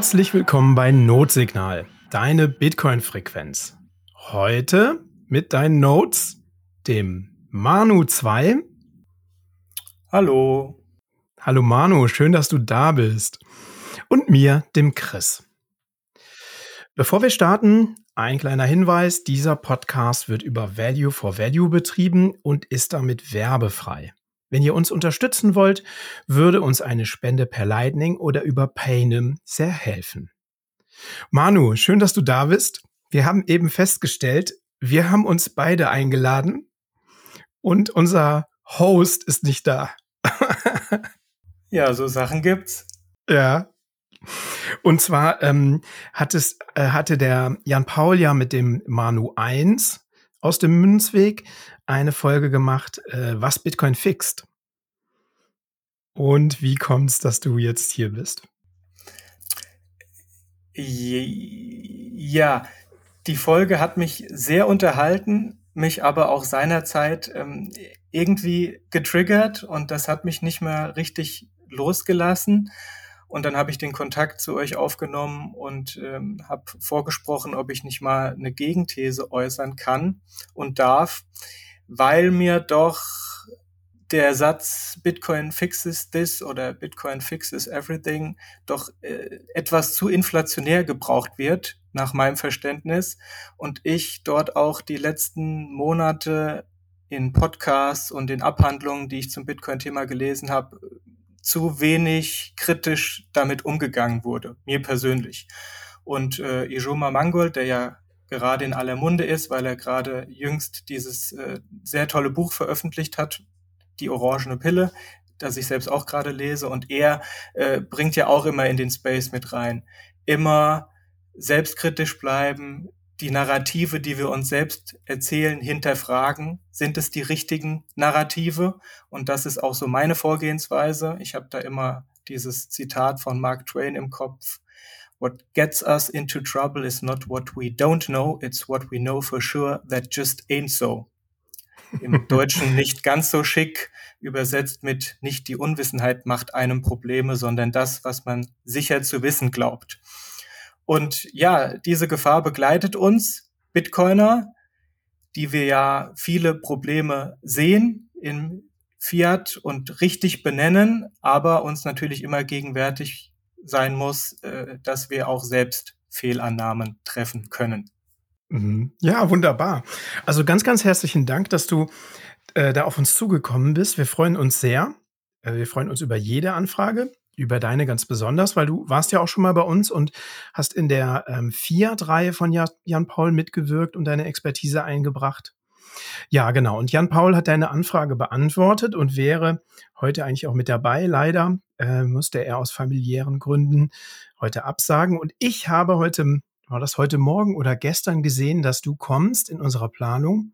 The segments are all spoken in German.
Herzlich willkommen bei Notsignal, deine Bitcoin-Frequenz. Heute mit deinen Notes, dem Manu 2. Hallo. Hallo Manu, schön, dass du da bist. Und mir, dem Chris. Bevor wir starten, ein kleiner Hinweis, dieser Podcast wird über Value for Value betrieben und ist damit werbefrei. Wenn ihr uns unterstützen wollt, würde uns eine Spende per Lightning oder über Paynim sehr helfen. Manu, schön, dass du da bist. Wir haben eben festgestellt, wir haben uns beide eingeladen und unser Host ist nicht da. ja, so Sachen gibt's. Ja. Und zwar ähm, hat es, äh, hatte der Jan Paul ja mit dem Manu 1 aus dem Münzweg eine Folge gemacht, äh, was Bitcoin fixt. Und wie kommt es, dass du jetzt hier bist? Ja, die Folge hat mich sehr unterhalten, mich aber auch seinerzeit ähm, irgendwie getriggert und das hat mich nicht mehr richtig losgelassen. Und dann habe ich den Kontakt zu euch aufgenommen und ähm, habe vorgesprochen, ob ich nicht mal eine Gegenthese äußern kann und darf, weil mir doch der Satz Bitcoin fixes this oder Bitcoin fixes everything doch äh, etwas zu inflationär gebraucht wird, nach meinem Verständnis. Und ich dort auch die letzten Monate in Podcasts und in Abhandlungen, die ich zum Bitcoin-Thema gelesen habe, zu wenig kritisch damit umgegangen wurde, mir persönlich. Und äh, Ijoma Mangold, der ja gerade in aller Munde ist, weil er gerade jüngst dieses äh, sehr tolle Buch veröffentlicht hat, Die Orangene Pille, das ich selbst auch gerade lese. Und er äh, bringt ja auch immer in den Space mit rein. Immer selbstkritisch bleiben, die Narrative, die wir uns selbst erzählen, hinterfragen. Sind es die richtigen Narrative? Und das ist auch so meine Vorgehensweise. Ich habe da immer dieses Zitat von Mark Twain im Kopf. What gets us into trouble is not what we don't know, it's what we know for sure that just ain't so. Im Deutschen nicht ganz so schick, übersetzt mit nicht die Unwissenheit macht einem Probleme, sondern das, was man sicher zu wissen glaubt. Und ja, diese Gefahr begleitet uns, Bitcoiner, die wir ja viele Probleme sehen im Fiat und richtig benennen, aber uns natürlich immer gegenwärtig sein muss, äh, dass wir auch selbst Fehlannahmen treffen können. Mhm. Ja, wunderbar. Also ganz, ganz herzlichen Dank, dass du äh, da auf uns zugekommen bist. Wir freuen uns sehr. Äh, wir freuen uns über jede Anfrage über deine ganz besonders, weil du warst ja auch schon mal bei uns und hast in der ähm, Fiat-Reihe von Jan Paul mitgewirkt und deine Expertise eingebracht. Ja, genau. Und Jan Paul hat deine Anfrage beantwortet und wäre heute eigentlich auch mit dabei. Leider äh, musste er aus familiären Gründen heute absagen. Und ich habe heute, war das heute Morgen oder gestern gesehen, dass du kommst in unserer Planung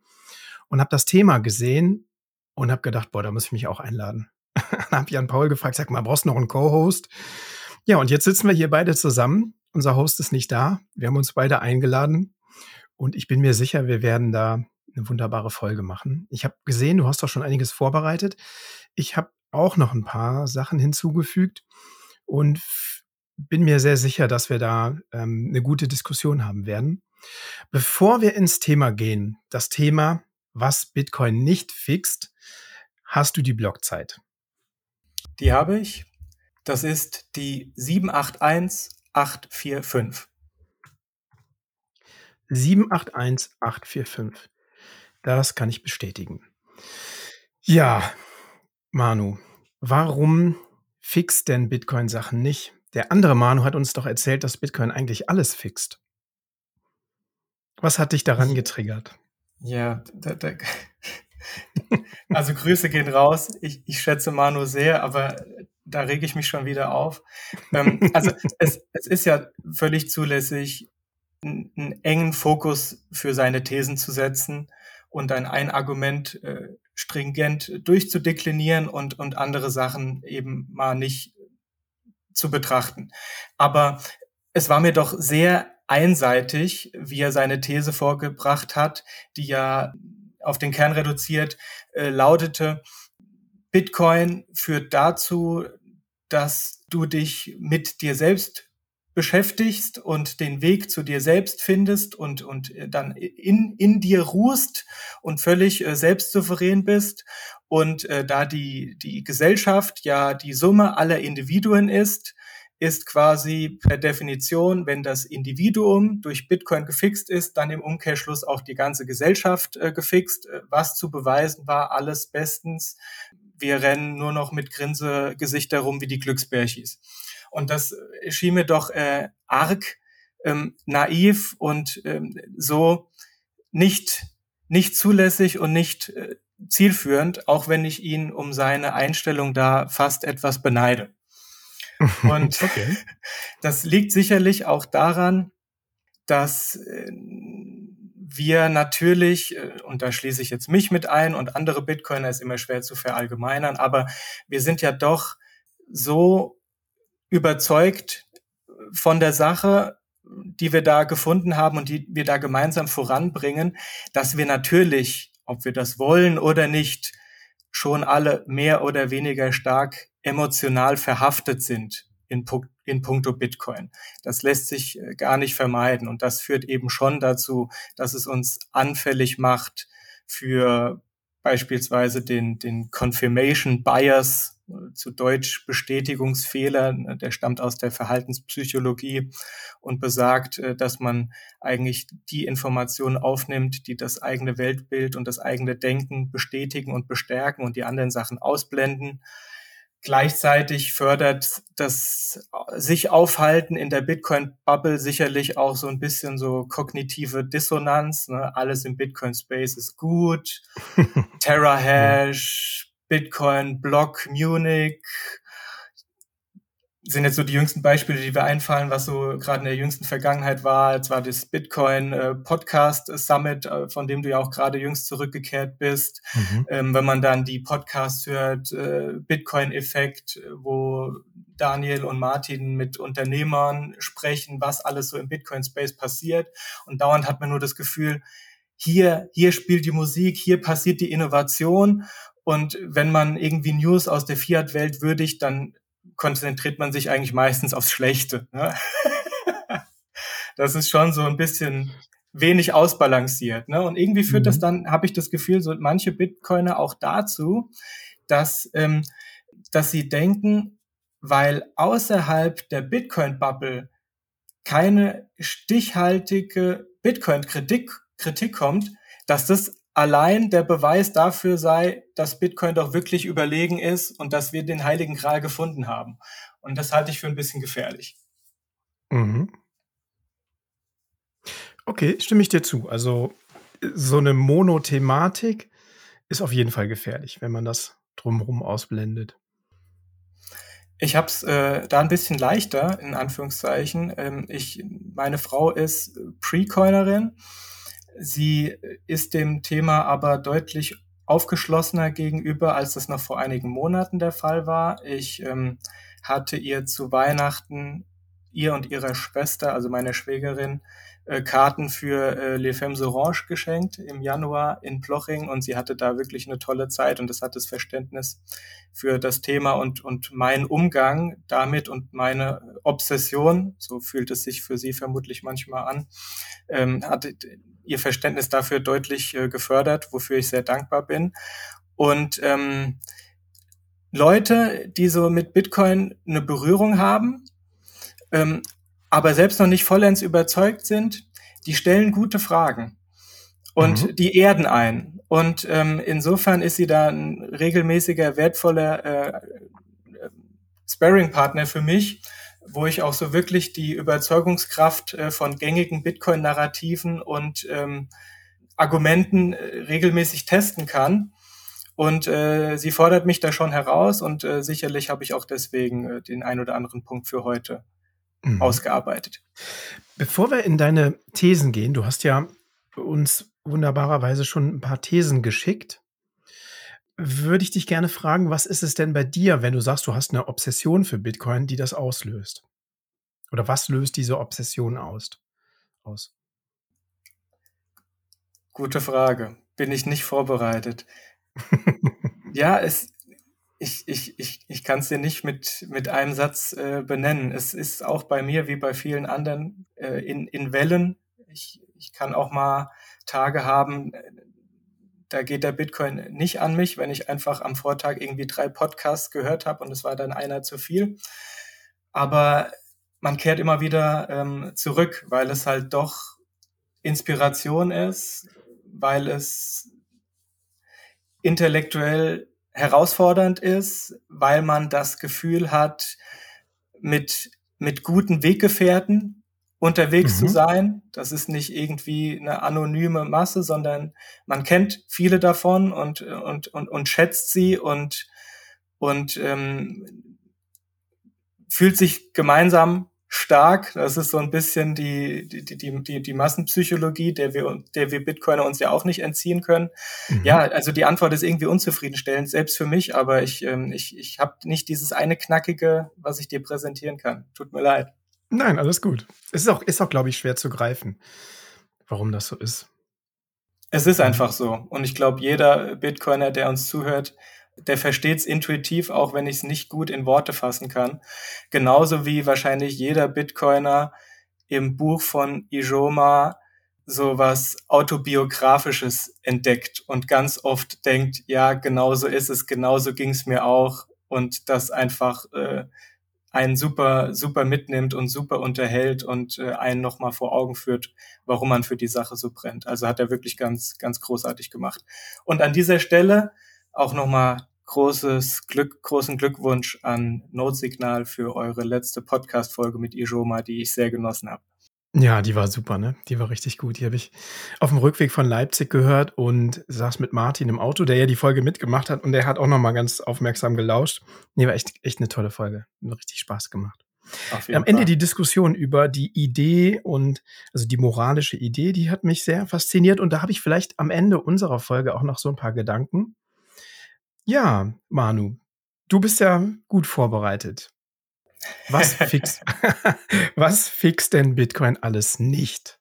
und habe das Thema gesehen und habe gedacht, boah, da muss ich mich auch einladen. Dann habe Jan Paul gefragt, sag mal, brauchst du noch einen Co-Host? Ja, und jetzt sitzen wir hier beide zusammen. Unser Host ist nicht da. Wir haben uns beide eingeladen. Und ich bin mir sicher, wir werden da eine wunderbare Folge machen. Ich habe gesehen, du hast doch schon einiges vorbereitet. Ich habe auch noch ein paar Sachen hinzugefügt und bin mir sehr sicher, dass wir da ähm, eine gute Diskussion haben werden. Bevor wir ins Thema gehen, das Thema, was Bitcoin nicht fixt, hast du die Blockzeit. Die habe ich. Das ist die 781845. 781845. Das kann ich bestätigen. Ja, Manu, warum fixt denn Bitcoin Sachen nicht? Der andere Manu hat uns doch erzählt, dass Bitcoin eigentlich alles fixt. Was hat dich daran getriggert? Ja, da, da, also Grüße gehen raus. Ich, ich schätze Manu sehr, aber da rege ich mich schon wieder auf. Ähm, also es, es ist ja völlig zulässig, einen, einen engen Fokus für seine Thesen zu setzen und dann ein Argument äh, stringent durchzudeklinieren und, und andere Sachen eben mal nicht zu betrachten. Aber es war mir doch sehr einseitig, wie er seine These vorgebracht hat, die ja auf den Kern reduziert, äh, lautete, Bitcoin führt dazu, dass du dich mit dir selbst beschäftigst und den Weg zu dir selbst findest und, und äh, dann in, in dir ruhst und völlig äh, selbstsouverän bist. Und äh, da die, die Gesellschaft ja die Summe aller Individuen ist, ist quasi per Definition, wenn das Individuum durch Bitcoin gefixt ist, dann im Umkehrschluss auch die ganze Gesellschaft äh, gefixt. Äh, was zu beweisen war, alles bestens. Wir rennen nur noch mit Grinsegesichter rum wie die Glücksbärchis. Und das schien mir doch äh, arg ähm, naiv und ähm, so nicht, nicht zulässig und nicht äh, zielführend, auch wenn ich ihn um seine Einstellung da fast etwas beneide. Und okay. das liegt sicherlich auch daran, dass äh, wir natürlich, äh, und da schließe ich jetzt mich mit ein und andere Bitcoiner ist immer schwer zu verallgemeinern, aber wir sind ja doch so überzeugt von der Sache, die wir da gefunden haben und die wir da gemeinsam voranbringen, dass wir natürlich, ob wir das wollen oder nicht, schon alle mehr oder weniger stark emotional verhaftet sind in, in puncto Bitcoin. Das lässt sich äh, gar nicht vermeiden und das führt eben schon dazu, dass es uns anfällig macht für beispielsweise den, den Confirmation Bias zu Deutsch Bestätigungsfehler, der stammt aus der Verhaltenspsychologie und besagt, äh, dass man eigentlich die Informationen aufnimmt, die das eigene Weltbild und das eigene Denken bestätigen und bestärken und die anderen Sachen ausblenden. Gleichzeitig fördert das sich aufhalten in der Bitcoin-Bubble sicherlich auch so ein bisschen so kognitive Dissonanz. Ne? Alles im Bitcoin-Space ist gut. Terra-Hash, Bitcoin, Block, Munich, sind jetzt so die jüngsten Beispiele, die wir einfallen, was so gerade in der jüngsten Vergangenheit war. Jetzt war das Bitcoin äh, Podcast Summit, äh, von dem du ja auch gerade jüngst zurückgekehrt bist. Mhm. Ähm, wenn man dann die Podcasts hört, äh, Bitcoin Effekt, wo Daniel und Martin mit Unternehmern sprechen, was alles so im Bitcoin Space passiert. Und dauernd hat man nur das Gefühl, hier, hier spielt die Musik, hier passiert die Innovation. Und wenn man irgendwie News aus der Fiat-Welt würdigt, dann konzentriert man sich eigentlich meistens aufs Schlechte. Ne? das ist schon so ein bisschen wenig ausbalanciert. Ne? Und irgendwie führt mhm. das dann, habe ich das Gefühl, so manche Bitcoiner auch dazu, dass, ähm, dass sie denken, weil außerhalb der Bitcoin-Bubble keine stichhaltige Bitcoin-Kritik Kritik kommt, dass das allein der Beweis dafür sei, dass Bitcoin doch wirklich überlegen ist und dass wir den heiligen Gral gefunden haben. Und das halte ich für ein bisschen gefährlich. Mhm. Okay, stimme ich dir zu. Also so eine Monothematik ist auf jeden Fall gefährlich, wenn man das drumherum ausblendet. Ich habe es äh, da ein bisschen leichter, in Anführungszeichen. Ähm, ich, meine Frau ist Pre-Coinerin Sie ist dem Thema aber deutlich aufgeschlossener gegenüber, als das noch vor einigen Monaten der Fall war. Ich ähm, hatte ihr zu Weihnachten, ihr und ihrer Schwester, also meiner Schwägerin, äh, Karten für äh, Les Femmes Orange geschenkt im Januar in Ploching und sie hatte da wirklich eine tolle Zeit und das hat das Verständnis für das Thema und, und meinen Umgang damit und meine Obsession, so fühlt es sich für sie vermutlich manchmal an, ähm, hat ihr Verständnis dafür deutlich äh, gefördert, wofür ich sehr dankbar bin. Und ähm, Leute, die so mit Bitcoin eine Berührung haben, ähm, aber selbst noch nicht vollends überzeugt sind, die stellen gute Fragen und mhm. die erden ein. Und ähm, insofern ist sie da ein regelmäßiger, wertvoller äh, äh, Sparring-Partner für mich, wo ich auch so wirklich die Überzeugungskraft äh, von gängigen Bitcoin-Narrativen und ähm, Argumenten äh, regelmäßig testen kann. Und äh, sie fordert mich da schon heraus und äh, sicherlich habe ich auch deswegen äh, den ein oder anderen Punkt für heute mhm. ausgearbeitet. Bevor wir in deine Thesen gehen, du hast ja uns wunderbarerweise schon ein paar Thesen geschickt. Würde ich dich gerne fragen, was ist es denn bei dir, wenn du sagst, du hast eine Obsession für Bitcoin, die das auslöst? Oder was löst diese Obsession aus? aus? Gute Frage. Bin ich nicht vorbereitet. ja, es, ich, ich, ich, ich kann es dir nicht mit, mit einem Satz äh, benennen. Es ist auch bei mir wie bei vielen anderen äh, in, in Wellen. Ich, ich kann auch mal Tage haben, äh, da geht der Bitcoin nicht an mich, wenn ich einfach am Vortag irgendwie drei Podcasts gehört habe und es war dann einer zu viel. Aber man kehrt immer wieder ähm, zurück, weil es halt doch Inspiration ist, weil es intellektuell herausfordernd ist, weil man das Gefühl hat, mit, mit guten Weggefährten unterwegs mhm. zu sein. Das ist nicht irgendwie eine anonyme Masse, sondern man kennt viele davon und, und, und, und schätzt sie und, und ähm, fühlt sich gemeinsam stark. Das ist so ein bisschen die, die, die, die, die Massenpsychologie, der wir, der wir Bitcoiner uns ja auch nicht entziehen können. Mhm. Ja, also die Antwort ist irgendwie unzufriedenstellend, selbst für mich, aber ich, ähm, ich, ich habe nicht dieses eine Knackige, was ich dir präsentieren kann. Tut mir leid. Nein, alles gut. Es ist auch, ist auch glaube ich, schwer zu greifen, warum das so ist. Es ist einfach so. Und ich glaube, jeder Bitcoiner, der uns zuhört, der versteht es intuitiv, auch wenn ich es nicht gut in Worte fassen kann. Genauso wie wahrscheinlich jeder Bitcoiner im Buch von Ijoma so was autobiografisches entdeckt und ganz oft denkt, ja, genauso ist es, genauso ging es mir auch und das einfach äh, einen super, super mitnimmt und super unterhält und äh, einen nochmal vor Augen führt, warum man für die Sache so brennt. Also hat er wirklich ganz, ganz großartig gemacht. Und an dieser Stelle auch nochmal großes Glück, großen Glückwunsch an Notsignal für eure letzte Podcast-Folge mit Ijoma, die ich sehr genossen habe. Ja, die war super, ne? Die war richtig gut. Die habe ich auf dem Rückweg von Leipzig gehört und saß mit Martin im Auto, der ja die Folge mitgemacht hat und der hat auch noch mal ganz aufmerksam gelauscht. Nee, war echt, echt eine tolle Folge. Hat richtig Spaß gemacht. Am Ende Fall. die Diskussion über die Idee und also die moralische Idee, die hat mich sehr fasziniert und da habe ich vielleicht am Ende unserer Folge auch noch so ein paar Gedanken. Ja, Manu, du bist ja gut vorbereitet. Was fixt, was fixt denn Bitcoin alles nicht?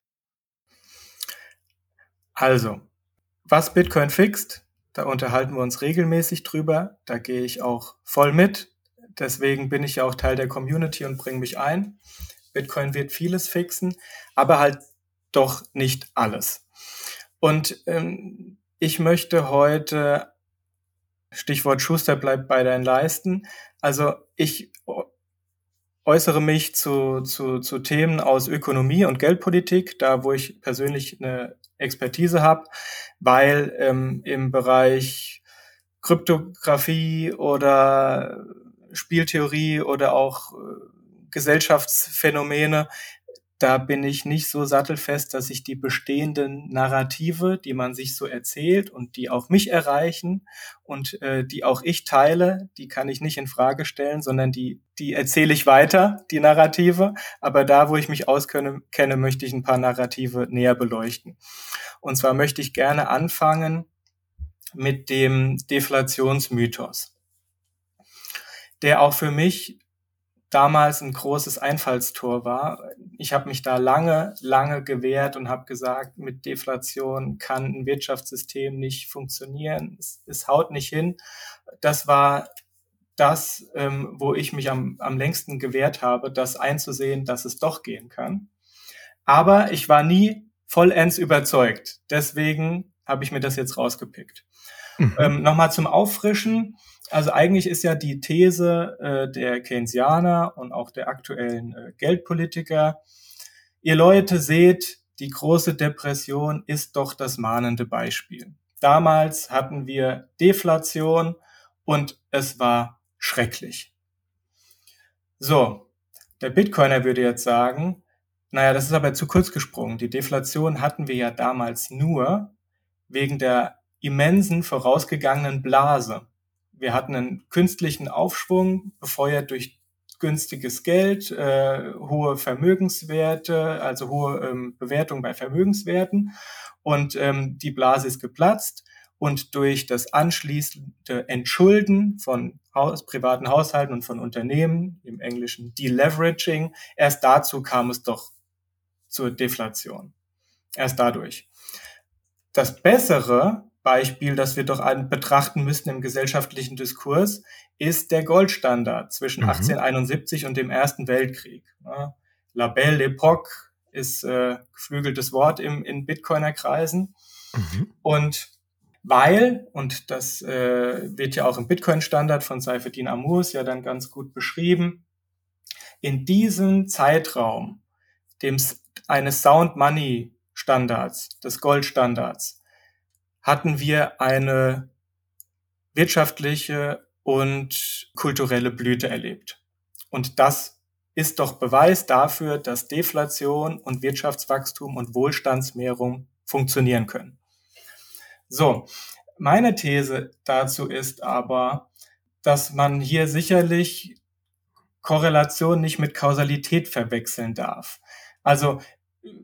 Also, was Bitcoin fixt, da unterhalten wir uns regelmäßig drüber. Da gehe ich auch voll mit. Deswegen bin ich ja auch Teil der Community und bringe mich ein. Bitcoin wird vieles fixen, aber halt doch nicht alles. Und ähm, ich möchte heute, Stichwort Schuster bleibt bei deinen Leisten, also ich äußere mich zu, zu, zu Themen aus Ökonomie und Geldpolitik, da wo ich persönlich eine Expertise habe, weil ähm, im Bereich Kryptographie oder Spieltheorie oder auch äh, Gesellschaftsphänomene da bin ich nicht so sattelfest, dass ich die bestehenden Narrative, die man sich so erzählt und die auch mich erreichen und äh, die auch ich teile, die kann ich nicht in Frage stellen, sondern die, die erzähle ich weiter, die Narrative. Aber da, wo ich mich auskenne, kenne, möchte ich ein paar Narrative näher beleuchten. Und zwar möchte ich gerne anfangen mit dem Deflationsmythos, der auch für mich damals ein großes Einfallstor war. Ich habe mich da lange, lange gewehrt und habe gesagt, mit Deflation kann ein Wirtschaftssystem nicht funktionieren. Es, es haut nicht hin. Das war das, ähm, wo ich mich am, am längsten gewehrt habe, das einzusehen, dass es doch gehen kann. Aber ich war nie vollends überzeugt. Deswegen habe ich mir das jetzt rausgepickt. Mhm. Ähm, Nochmal zum Auffrischen. Also eigentlich ist ja die These äh, der Keynesianer und auch der aktuellen äh, Geldpolitiker, ihr Leute seht, die große Depression ist doch das mahnende Beispiel. Damals hatten wir Deflation und es war schrecklich. So, der Bitcoiner würde jetzt sagen, naja, das ist aber zu kurz gesprungen. Die Deflation hatten wir ja damals nur wegen der immensen vorausgegangenen Blase wir hatten einen künstlichen Aufschwung, befeuert durch günstiges Geld, äh, hohe Vermögenswerte, also hohe ähm, Bewertung bei Vermögenswerten. Und ähm, die Blase ist geplatzt. Und durch das anschließende Entschulden von Haus, privaten Haushalten und von Unternehmen, im Englischen Deleveraging, erst dazu kam es doch zur Deflation. Erst dadurch. Das Bessere Beispiel, das wir doch betrachten müssen im gesellschaftlichen Diskurs, ist der Goldstandard zwischen mhm. 1871 und dem Ersten Weltkrieg. La Belle Époque ist äh, geflügeltes Wort im, in Bitcoiner-Kreisen. Mhm. Und weil, und das äh, wird ja auch im Bitcoin-Standard von Seifedin Amours ja dann ganz gut beschrieben, in diesem Zeitraum dem, eines Sound Money Standards, des Goldstandards, hatten wir eine wirtschaftliche und kulturelle Blüte erlebt. Und das ist doch Beweis dafür, dass Deflation und Wirtschaftswachstum und Wohlstandsmehrung funktionieren können. So, meine These dazu ist aber, dass man hier sicherlich Korrelation nicht mit Kausalität verwechseln darf. Also,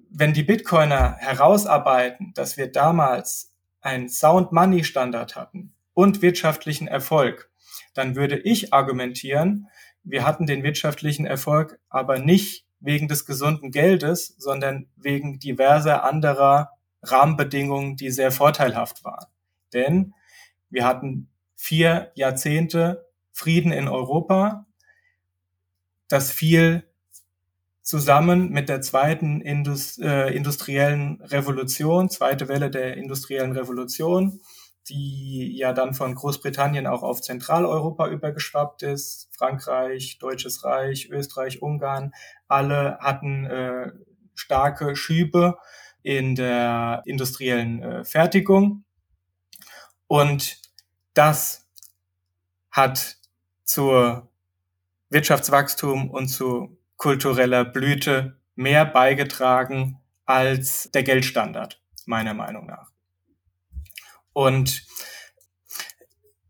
wenn die Bitcoiner herausarbeiten, dass wir damals einen Sound Money Standard hatten und wirtschaftlichen Erfolg, dann würde ich argumentieren, wir hatten den wirtschaftlichen Erfolg aber nicht wegen des gesunden Geldes, sondern wegen diverser anderer Rahmenbedingungen, die sehr vorteilhaft waren. Denn wir hatten vier Jahrzehnte Frieden in Europa. Das fiel zusammen mit der zweiten Indus äh, industriellen Revolution, zweite Welle der industriellen Revolution, die ja dann von Großbritannien auch auf Zentraleuropa übergeschwappt ist. Frankreich, Deutsches Reich, Österreich, Ungarn, alle hatten äh, starke Schübe in der industriellen äh, Fertigung. Und das hat zur Wirtschaftswachstum und zu kultureller Blüte mehr beigetragen als der Geldstandard, meiner Meinung nach. Und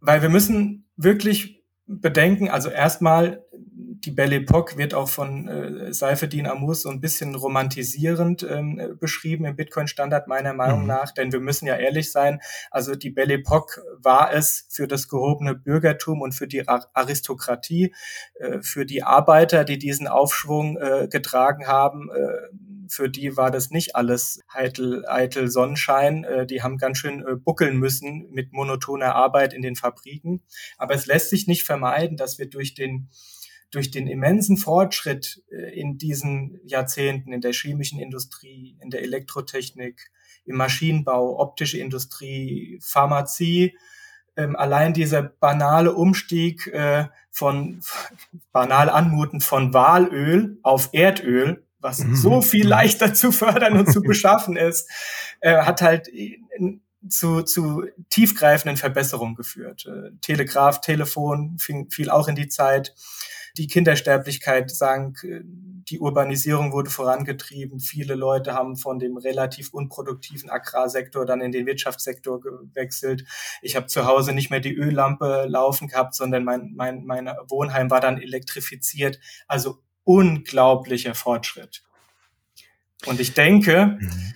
weil wir müssen wirklich bedenken, also erstmal die Belle Époque wird auch von äh, Seifedin Amus so ein bisschen romantisierend ähm, beschrieben im Bitcoin-Standard meiner Meinung mhm. nach, denn wir müssen ja ehrlich sein, also die Belle Époque war es für das gehobene Bürgertum und für die Aristokratie, äh, für die Arbeiter, die diesen Aufschwung äh, getragen haben, äh, für die war das nicht alles eitel, eitel Sonnenschein. Äh, die haben ganz schön äh, buckeln müssen mit monotoner Arbeit in den Fabriken. Aber es lässt sich nicht vermeiden, dass wir durch den durch den immensen Fortschritt äh, in diesen Jahrzehnten in der chemischen Industrie, in der Elektrotechnik, im Maschinenbau, optische Industrie, Pharmazie, ähm, allein dieser banale Umstieg äh, von banal anmutend von Walöl auf Erdöl, was mhm. so viel leichter zu fördern und zu beschaffen ist, äh, hat halt zu, zu tiefgreifenden Verbesserungen geführt. Telegraph, Telefon fing, fiel auch in die Zeit die Kindersterblichkeit sank, die Urbanisierung wurde vorangetrieben. Viele Leute haben von dem relativ unproduktiven Agrarsektor dann in den Wirtschaftssektor gewechselt. Ich habe zu Hause nicht mehr die Öllampe laufen gehabt, sondern mein, mein, mein Wohnheim war dann elektrifiziert. Also unglaublicher Fortschritt. Und ich denke, mhm.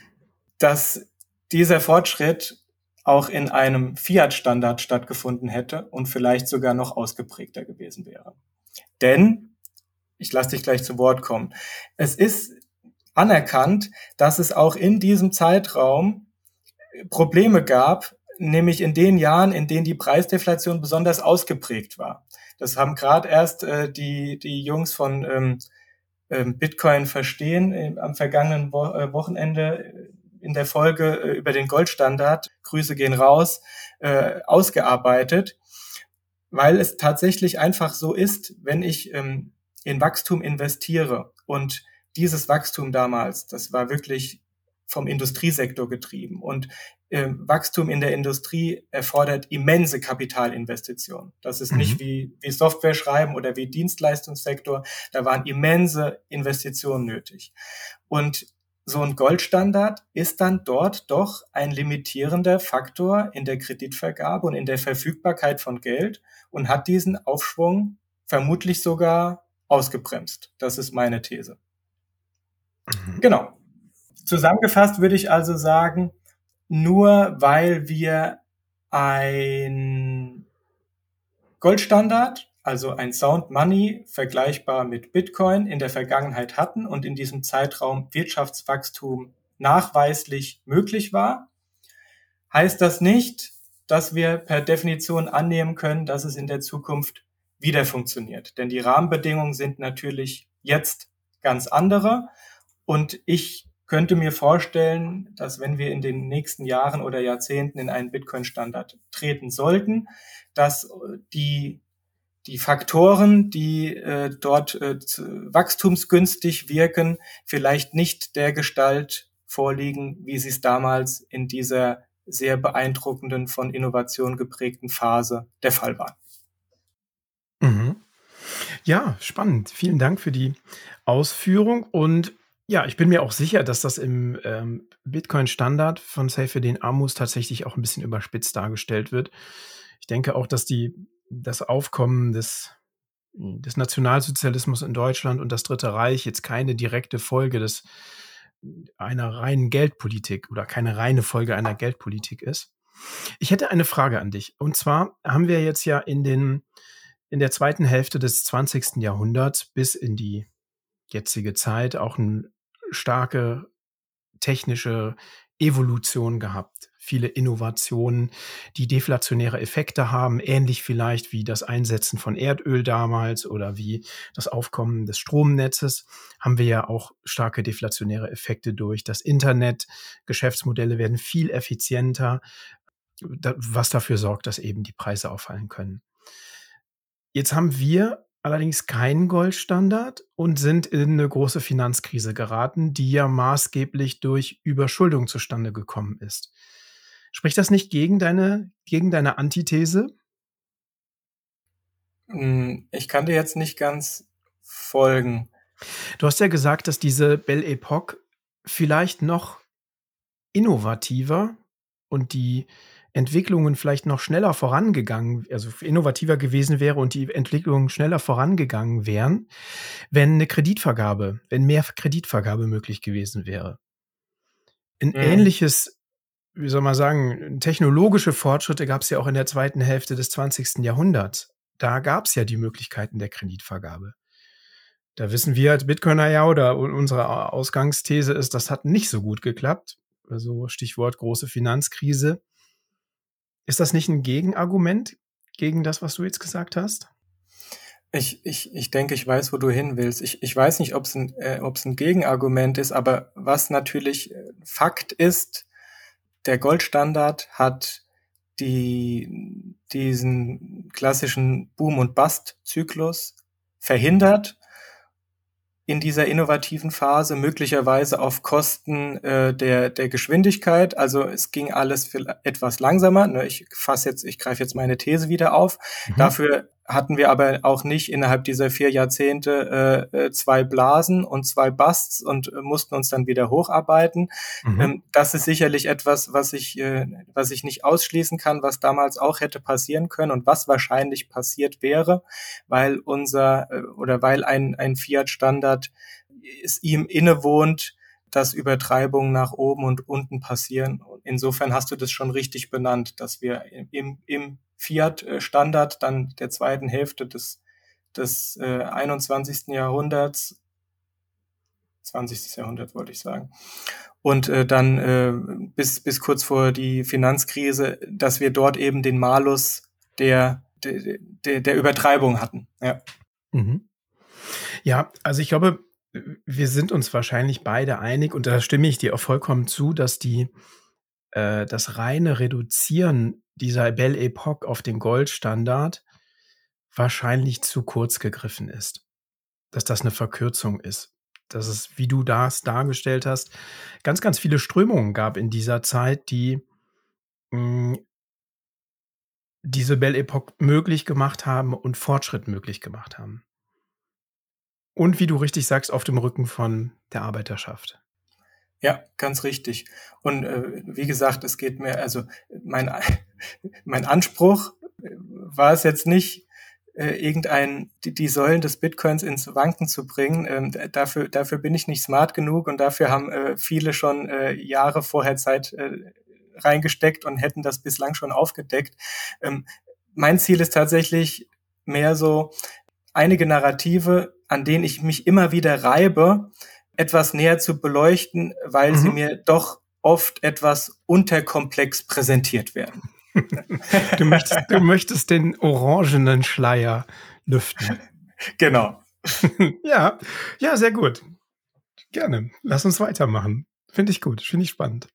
dass dieser Fortschritt auch in einem Fiat-Standard stattgefunden hätte und vielleicht sogar noch ausgeprägter gewesen wäre. Denn, ich lasse dich gleich zu Wort kommen, es ist anerkannt, dass es auch in diesem Zeitraum Probleme gab, nämlich in den Jahren, in denen die Preisdeflation besonders ausgeprägt war. Das haben gerade erst äh, die, die Jungs von ähm, ähm, Bitcoin verstehen äh, am vergangenen Wo äh, Wochenende äh, in der Folge äh, über den Goldstandard, Grüße gehen raus, äh, ausgearbeitet weil es tatsächlich einfach so ist, wenn ich ähm, in Wachstum investiere und dieses Wachstum damals, das war wirklich vom Industriesektor getrieben und äh, Wachstum in der Industrie erfordert immense Kapitalinvestitionen. Das ist mhm. nicht wie, wie Software schreiben oder wie Dienstleistungssektor. Da waren immense Investitionen nötig. Und so ein Goldstandard ist dann dort doch ein limitierender Faktor in der Kreditvergabe und in der Verfügbarkeit von Geld und hat diesen Aufschwung vermutlich sogar ausgebremst. Das ist meine These. Mhm. Genau. Zusammengefasst würde ich also sagen, nur weil wir ein Goldstandard also ein Sound Money vergleichbar mit Bitcoin in der Vergangenheit hatten und in diesem Zeitraum Wirtschaftswachstum nachweislich möglich war, heißt das nicht, dass wir per Definition annehmen können, dass es in der Zukunft wieder funktioniert. Denn die Rahmenbedingungen sind natürlich jetzt ganz andere. Und ich könnte mir vorstellen, dass wenn wir in den nächsten Jahren oder Jahrzehnten in einen Bitcoin-Standard treten sollten, dass die, die Faktoren, die äh, dort äh, wachstumsgünstig wirken, vielleicht nicht der Gestalt vorliegen, wie sie es damals in dieser sehr beeindruckenden, von Innovation geprägten Phase der Fall war. Mhm. Ja, spannend. Vielen Dank für die Ausführung. Und ja, ich bin mir auch sicher, dass das im ähm, Bitcoin-Standard von Saifedean Amus tatsächlich auch ein bisschen überspitzt dargestellt wird. Ich denke auch, dass die, das Aufkommen des, des Nationalsozialismus in Deutschland und das Dritte Reich jetzt keine direkte Folge des einer reinen Geldpolitik oder keine reine Folge einer Geldpolitik ist. Ich hätte eine Frage an dich. Und zwar haben wir jetzt ja in den in der zweiten Hälfte des 20. Jahrhunderts bis in die jetzige Zeit auch eine starke technische Evolution gehabt. Viele Innovationen, die deflationäre Effekte haben, ähnlich vielleicht wie das Einsetzen von Erdöl damals oder wie das Aufkommen des Stromnetzes, haben wir ja auch starke deflationäre Effekte durch das Internet. Geschäftsmodelle werden viel effizienter, was dafür sorgt, dass eben die Preise auffallen können. Jetzt haben wir allerdings keinen Goldstandard und sind in eine große Finanzkrise geraten, die ja maßgeblich durch Überschuldung zustande gekommen ist. Spricht das nicht gegen deine, gegen deine Antithese? Hm, ich kann dir jetzt nicht ganz folgen. Du hast ja gesagt, dass diese Belle Epoque vielleicht noch innovativer und die Entwicklungen vielleicht noch schneller vorangegangen, also innovativer gewesen wäre und die Entwicklungen schneller vorangegangen wären, wenn eine Kreditvergabe, wenn mehr Kreditvergabe möglich gewesen wäre. Ein mhm. ähnliches, wie soll man sagen, technologische Fortschritte gab es ja auch in der zweiten Hälfte des 20. Jahrhunderts. Da gab es ja die Möglichkeiten der Kreditvergabe. Da wissen wir als Bitcoiner ja oder unsere Ausgangsthese ist, das hat nicht so gut geklappt. Also Stichwort große Finanzkrise. Ist das nicht ein Gegenargument gegen das, was du jetzt gesagt hast? Ich, ich, ich denke, ich weiß, wo du hin willst. Ich, ich weiß nicht, ob es ein, äh, ein Gegenargument ist, aber was natürlich äh, Fakt ist, der Goldstandard hat die, diesen klassischen Boom- und Bust-Zyklus verhindert in dieser innovativen Phase, möglicherweise auf Kosten äh, der, der Geschwindigkeit. Also es ging alles etwas langsamer. Ne, ich fasse jetzt, ich greife jetzt meine These wieder auf. Mhm. Dafür hatten wir aber auch nicht innerhalb dieser vier Jahrzehnte äh, äh, zwei Blasen und zwei Busts und äh, mussten uns dann wieder hocharbeiten. Mhm. Ähm, das ist sicherlich etwas, was ich, äh, was ich nicht ausschließen kann, was damals auch hätte passieren können und was wahrscheinlich passiert wäre, weil unser äh, oder weil ein, ein Fiat-Standard es ihm innewohnt, dass Übertreibungen nach oben und unten passieren. Insofern hast du das schon richtig benannt, dass wir im, im Fiat-Standard dann der zweiten Hälfte des, des äh, 21. Jahrhunderts, 20. Jahrhundert wollte ich sagen, und äh, dann äh, bis, bis kurz vor die Finanzkrise, dass wir dort eben den Malus der, der, der, der Übertreibung hatten. Ja. Mhm. Ja, also ich glaube, wir sind uns wahrscheinlich beide einig und da stimme ich dir auch vollkommen zu, dass die äh, das reine Reduzieren dieser Belle Epoque auf den Goldstandard wahrscheinlich zu kurz gegriffen ist. Dass das eine Verkürzung ist. Dass es, wie du das dargestellt hast, ganz, ganz viele Strömungen gab in dieser Zeit, die mh, hm, diese Belle Epoque möglich gemacht haben und Fortschritt möglich gemacht haben. Und wie du richtig sagst, auf dem Rücken von der Arbeiterschaft. Ja, ganz richtig. Und äh, wie gesagt, es geht mir, also mein, mein Anspruch äh, war es jetzt nicht, äh, irgendein, die, die Säulen des Bitcoins ins Wanken zu bringen. Ähm, dafür, dafür bin ich nicht smart genug und dafür haben äh, viele schon äh, Jahre vorher Zeit äh, reingesteckt und hätten das bislang schon aufgedeckt. Ähm, mein Ziel ist tatsächlich mehr so einige Narrative, an denen ich mich immer wieder reibe, etwas näher zu beleuchten, weil mhm. sie mir doch oft etwas unterkomplex präsentiert werden. du, möchtest, du möchtest den orangenen Schleier lüften. Genau. ja, ja, sehr gut. Gerne. Lass uns weitermachen. Finde ich gut, finde ich spannend.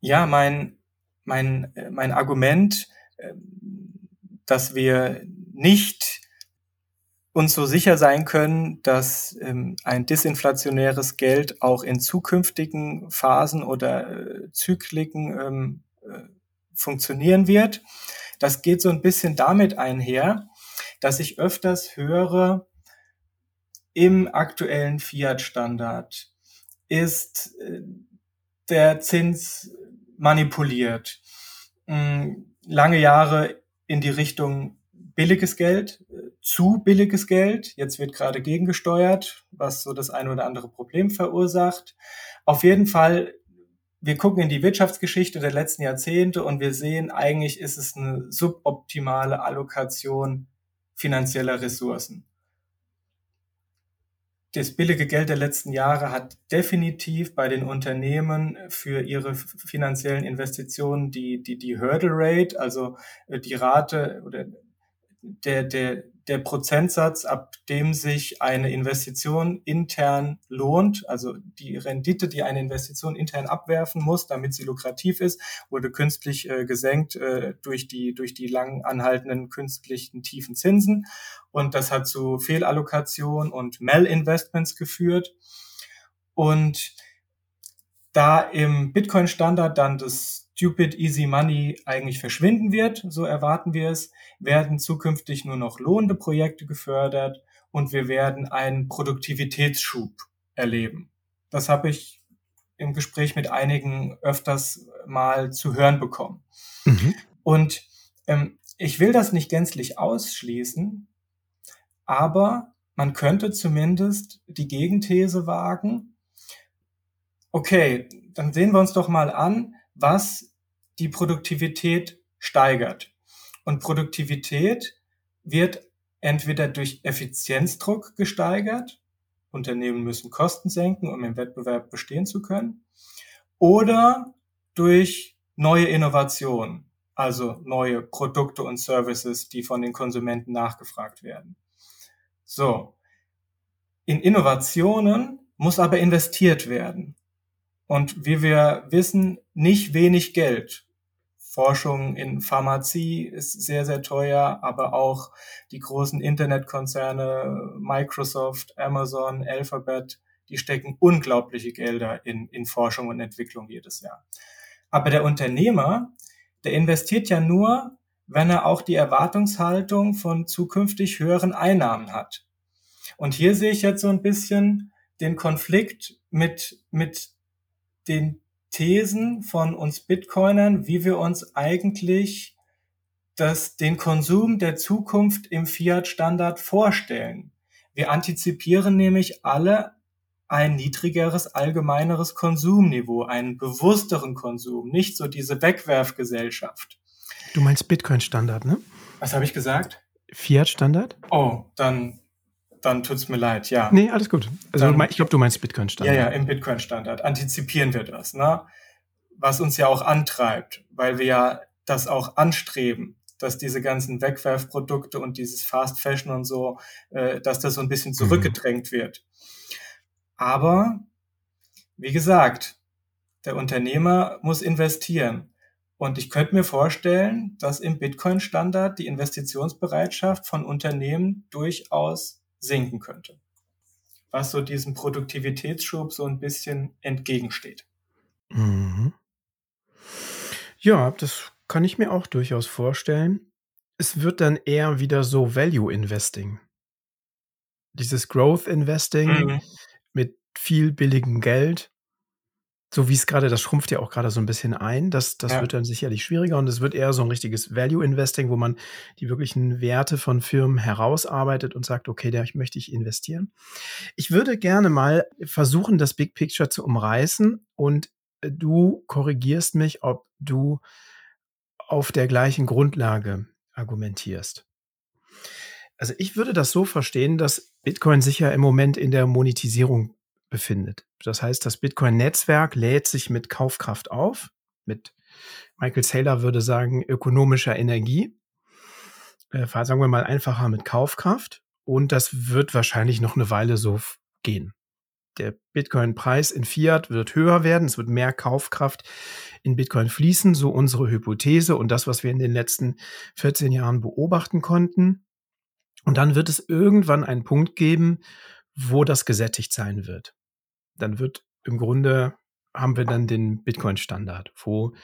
Ja, mein, mein, äh, mein Argument, ähm, dass wir nicht uns so sicher sein können, dass ähm, ein disinflationäres Geld auch in zukünftigen Phasen oder äh, Zykliken ähm, äh, funktionieren wird. Das geht so ein bisschen damit einher, dass ich öfters höre, im aktuellen Fiat-Standard ist äh, der Zins manipuliert. Hm, lange Jahre in die Richtung billiges Geld, äh, zu billiges Geld. Jetzt wird gerade gegengesteuert, was so das eine oder andere Problem verursacht. Auf jeden Fall, wir gucken in die Wirtschaftsgeschichte der letzten Jahrzehnte und wir sehen, eigentlich ist es eine suboptimale Allokation finanzieller Ressourcen. Das billige Geld der letzten Jahre hat definitiv bei den Unternehmen für ihre finanziellen Investitionen die, die, die Hurdle Rate, also äh, die Rate oder der, der, der Prozentsatz, ab dem sich eine Investition intern lohnt, also die Rendite, die eine Investition intern abwerfen muss, damit sie lukrativ ist, wurde künstlich äh, gesenkt äh, durch die durch die lang anhaltenden künstlichen tiefen Zinsen. Und das hat zu Fehlallokation und Malinvestments geführt. Und da im Bitcoin-Standard dann das Stupid Easy Money eigentlich verschwinden wird, so erwarten wir es, werden zukünftig nur noch lohnende Projekte gefördert und wir werden einen Produktivitätsschub erleben. Das habe ich im Gespräch mit einigen öfters mal zu hören bekommen. Mhm. Und ähm, ich will das nicht gänzlich ausschließen, aber man könnte zumindest die Gegenthese wagen. Okay, dann sehen wir uns doch mal an, was die Produktivität steigert. Und Produktivität wird entweder durch Effizienzdruck gesteigert, Unternehmen müssen Kosten senken, um im Wettbewerb bestehen zu können, oder durch neue Innovationen, also neue Produkte und Services, die von den Konsumenten nachgefragt werden. So. In Innovationen muss aber investiert werden. Und wie wir wissen, nicht wenig Geld. Forschung in Pharmazie ist sehr, sehr teuer, aber auch die großen Internetkonzerne, Microsoft, Amazon, Alphabet, die stecken unglaubliche Gelder in, in Forschung und Entwicklung jedes Jahr. Aber der Unternehmer, der investiert ja nur, wenn er auch die Erwartungshaltung von zukünftig höheren Einnahmen hat. Und hier sehe ich jetzt so ein bisschen den Konflikt mit, mit den Thesen von uns Bitcoinern, wie wir uns eigentlich das, den Konsum der Zukunft im Fiat-Standard vorstellen. Wir antizipieren nämlich alle ein niedrigeres, allgemeineres Konsumniveau, einen bewussteren Konsum, nicht so diese Wegwerfgesellschaft. Du meinst Bitcoin-Standard, ne? Was habe ich gesagt? Fiat-Standard? Oh, dann dann tut's mir leid, ja. Nee, alles gut. Also dann, ich glaube, du meinst Bitcoin-Standard. Ja, ja, im Bitcoin-Standard antizipieren wir das, ne? Was uns ja auch antreibt, weil wir ja das auch anstreben, dass diese ganzen Wegwerfprodukte und dieses Fast Fashion und so, äh, dass das so ein bisschen mhm. zurückgedrängt mhm. wird. Aber, wie gesagt, der Unternehmer muss investieren. Und ich könnte mir vorstellen, dass im Bitcoin-Standard die Investitionsbereitschaft von Unternehmen durchaus sinken könnte. Was so diesem Produktivitätsschub so ein bisschen entgegensteht. Mhm. Ja, das kann ich mir auch durchaus vorstellen. Es wird dann eher wieder so Value Investing. Dieses Growth Investing mhm. mit viel billigem Geld so wie es gerade, das schrumpft ja auch gerade so ein bisschen ein. Das das Ja. wird dann sicherlich schwieriger und es wird eher so ein richtiges Value Investing, wo man die wirklichen Werte von Firmen herausarbeitet und sagt: „Okay, da möchte ich investieren.“ Ich würde gerne mal versuchen, das Big Picture zu umreißen und, äh, du korrigierst mich, ob du auf der gleichen Grundlage argumentierst. Also, ich würde das so verstehen, dass Bitcoin sich ja im Moment in der Monetisierung befindet. Das heißt, das Bitcoin-Netzwerk lädt sich mit Kaufkraft auf, mit Michael Saylor würde sagen, ökonomischer Energie. Äh, sagen wir mal einfacher mit Kaufkraft. Und das wird wahrscheinlich noch eine Weile so gehen. Der Bitcoin-Preis in Fiat wird höher werden. Es wird mehr Kaufkraft in Bitcoin fließen, so unsere Hypothese und das, was wir in den letzten 14 Jahren beobachten konnten. Und dann wird es irgendwann einen Punkt geben, wo das gesättigt sein wird. Dann wird im Grunde haben wir dann den Bitcoin-Standard, wo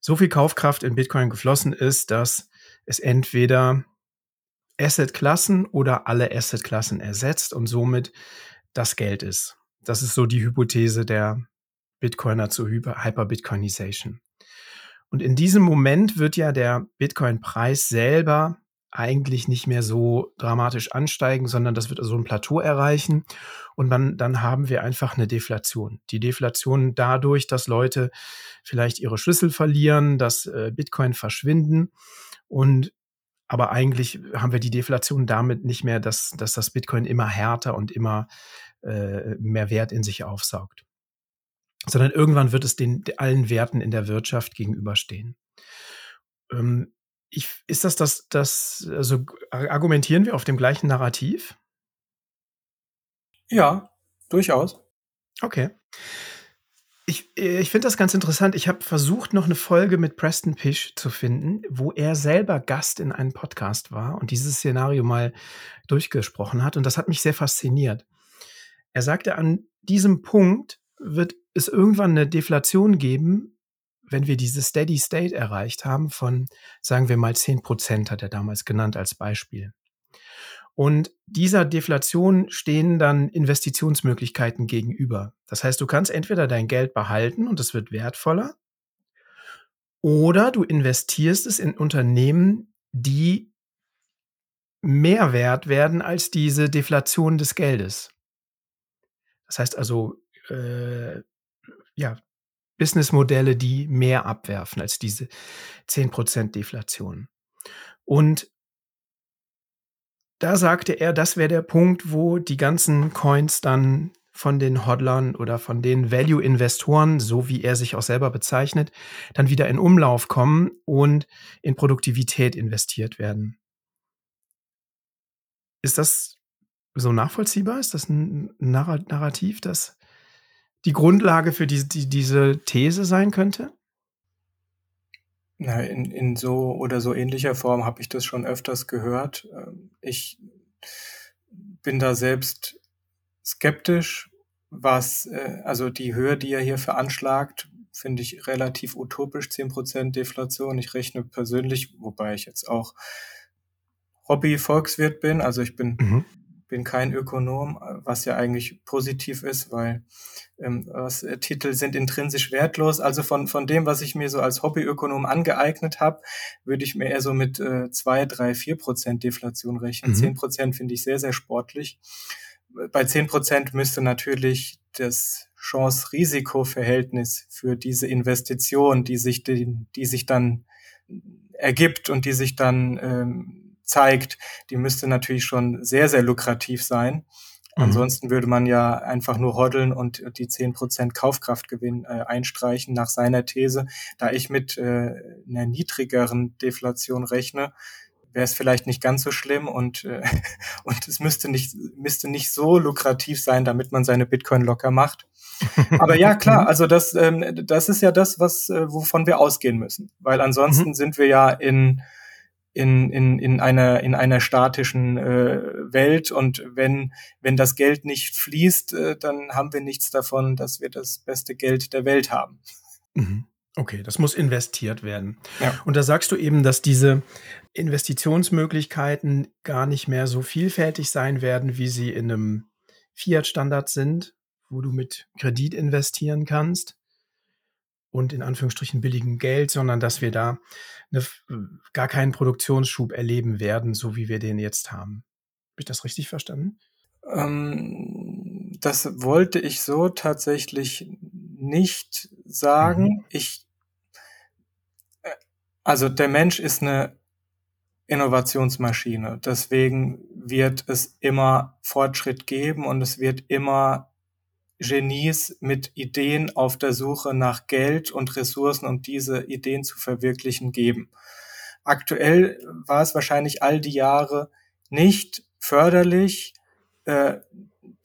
so viel Kaufkraft in Bitcoin geflossen ist, dass es entweder Asset-Klassen oder alle Asset-Klassen ersetzt und somit das Geld ist. Das ist so die Hypothese der Bitcoiner zur Hyper-Bitcoinization. Und in diesem Moment wird ja der Bitcoin-Preis selber eigentlich nicht mehr so dramatisch ansteigen, sondern das wird so ein Plateau erreichen und dann, dann haben wir einfach eine Deflation. Die Deflation dadurch, dass Leute vielleicht ihre Schlüssel verlieren, dass äh, Bitcoin verschwinden und aber eigentlich haben wir die Deflation damit nicht mehr, dass, dass das Bitcoin immer härter und immer äh, mehr Wert in sich aufsaugt. Sondern irgendwann wird es den allen Werten in der Wirtschaft gegenüberstehen. Ähm, ich, ist das das, das, also argumentieren wir auf dem gleichen Narrativ? Ja, durchaus. Okay. Ich, ich finde das ganz interessant. Ich habe versucht, noch eine Folge mit Preston Pish zu finden, wo er selber Gast in einem Podcast war und dieses Szenario mal durchgesprochen hat. Und das hat mich sehr fasziniert. Er sagte, an diesem Punkt wird es irgendwann eine Deflation geben, wenn wir diese Steady State erreicht haben von, sagen wir mal, 10 Prozent, hat er damals genannt als Beispiel. Und dieser Deflation stehen dann Investitionsmöglichkeiten gegenüber. Das heißt, du kannst entweder dein Geld behalten und es wird wertvoller, oder du investierst es in Unternehmen, die mehr wert werden als diese Deflation des Geldes. Das heißt also, äh, ja, Businessmodelle, die mehr abwerfen als diese 10% Deflation. Und da sagte er, das wäre der Punkt, wo die ganzen Coins dann von den Hodlern oder von den Value-Investoren, so wie er sich auch selber bezeichnet, dann wieder in Umlauf kommen und in Produktivität investiert werden. Ist das so nachvollziehbar? Ist das ein Narrativ, das die Grundlage für die, die, diese These sein könnte? Na, in, in so oder so ähnlicher Form habe ich das schon öfters gehört. Ähm, ich bin da selbst skeptisch, was, äh, also die Höhe, die er hier veranschlagt, finde ich relativ utopisch, 10% Deflation. Ich rechne persönlich, wobei ich jetzt auch Hobby-Volkswirt bin, also ich bin mhm bin kein Ökonom, was ja eigentlich positiv ist, weil ähm, was, äh, Titel sind intrinsisch wertlos. Also von, von dem, was ich mir so als Hobbyökonom angeeignet habe, würde ich mir eher so mit äh, zwei, drei, vier Prozent Deflation rechnen. Zehn mhm. Prozent finde ich sehr, sehr sportlich. Bei zehn Prozent müsste natürlich das Chance-Risiko-Verhältnis für diese Investition, die sich, die, die sich dann ergibt und die sich dann ähm, zeigt, die müsste natürlich schon sehr, sehr lukrativ sein. Mhm. Ansonsten würde man ja einfach nur hoddeln und die zehn Prozent Kaufkraftgewinn äh, einstreichen nach seiner These. Da ich mit äh, einer niedrigeren Deflation rechne, wäre es vielleicht nicht ganz so schlimm und, äh, und es müsste nicht, müsste nicht so lukrativ sein, damit man seine Bitcoin locker macht. Aber ja, klar, mhm. also das, ähm, das ist ja das, was, äh, wovon wir ausgehen müssen. Weil ansonsten mhm. sind wir ja in in, in, in, einer, in einer statischen äh, Welt. Und wenn, wenn das Geld nicht fließt, äh, dann haben wir nichts davon, dass wir das beste Geld der Welt haben. Mhm. Okay, das muss investiert werden. Ja. Und da sagst du eben, dass diese Investitionsmöglichkeiten gar nicht mehr so vielfältig sein werden, wie sie in einem Fiat-Standard sind, wo du mit Kredit investieren kannst und in Anführungsstrichen billigem Geld, sondern dass wir da eine, gar keinen Produktionsschub erleben werden, so wie wir den jetzt haben. Habe ich das richtig verstanden? Ähm, das wollte ich so tatsächlich nicht sagen. Mhm. Ich, äh, also der Mensch ist eine Innovationsmaschine. Deswegen wird es immer Fortschritt geben und es wird immer Genies mit Ideen auf der Suche nach Geld und Ressourcen, um diese Ideen zu verwirklichen, geben. Aktuell war es wahrscheinlich all die Jahre nicht förderlich, äh,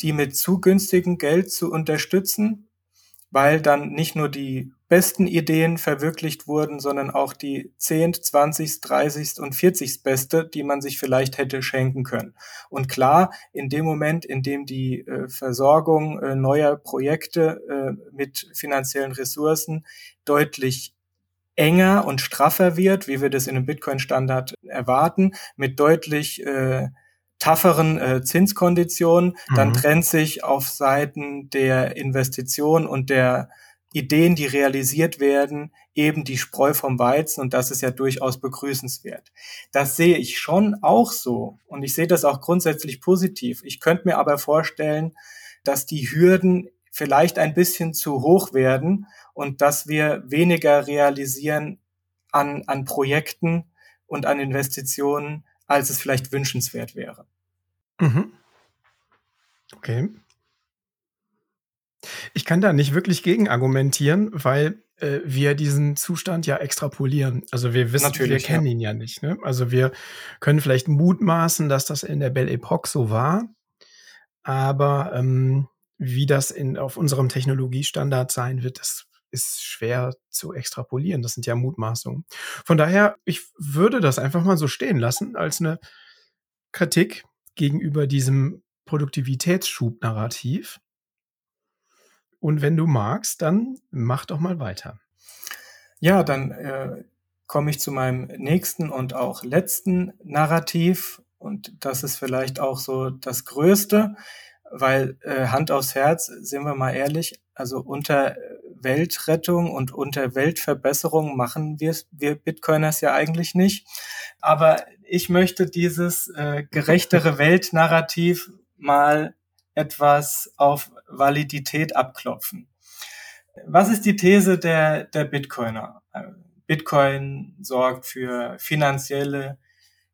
die mit zu günstigem Geld zu unterstützen, weil dann nicht nur die besten Ideen verwirklicht wurden, sondern auch die 10., 20., 30. und 40. beste, die man sich vielleicht hätte schenken können. Und klar, in dem Moment, in dem die äh, Versorgung äh, neuer Projekte äh, mit finanziellen Ressourcen deutlich enger und straffer wird, wie wir das in einem Bitcoin-Standard erwarten, mit deutlich äh, tougheren äh, Zinskonditionen, mhm. dann trennt sich auf Seiten der Investition und der Ideen, die realisiert werden, eben die Spreu vom Weizen und das ist ja durchaus begrüßenswert. Das sehe ich schon auch so und ich sehe das auch grundsätzlich positiv. Ich könnte mir aber vorstellen, dass die Hürden vielleicht ein bisschen zu hoch werden und dass wir weniger realisieren an, an Projekten und an Investitionen, als es vielleicht wünschenswert wäre. Mhm. Okay. Ich kann da nicht wirklich gegen argumentieren, weil äh, wir diesen Zustand ja extrapolieren. Also wir wissen, Natürlich, wir kennen ja. ihn ja nicht. Ne? Also wir können vielleicht mutmaßen, dass das in der Belle Epoque so war, aber ähm, wie das in, auf unserem Technologiestandard sein wird, das ist schwer zu extrapolieren. Das sind ja Mutmaßungen. Von daher, ich würde das einfach mal so stehen lassen als eine Kritik gegenüber diesem Produktivitätsschub-Narrativ. Und wenn du magst, dann mach doch mal weiter. Ja, dann äh, komme ich zu meinem nächsten und auch letzten Narrativ. Und das ist vielleicht auch so das Größte, weil äh, Hand aufs Herz, sind wir mal ehrlich, also unter Weltrettung und unter Weltverbesserung machen wir, wir Bitcoiners ja eigentlich nicht. Aber ich möchte dieses äh, gerechtere Weltnarrativ mal etwas auf Validität abklopfen. Was ist die These der, der Bitcoiner? Bitcoin sorgt für finanzielle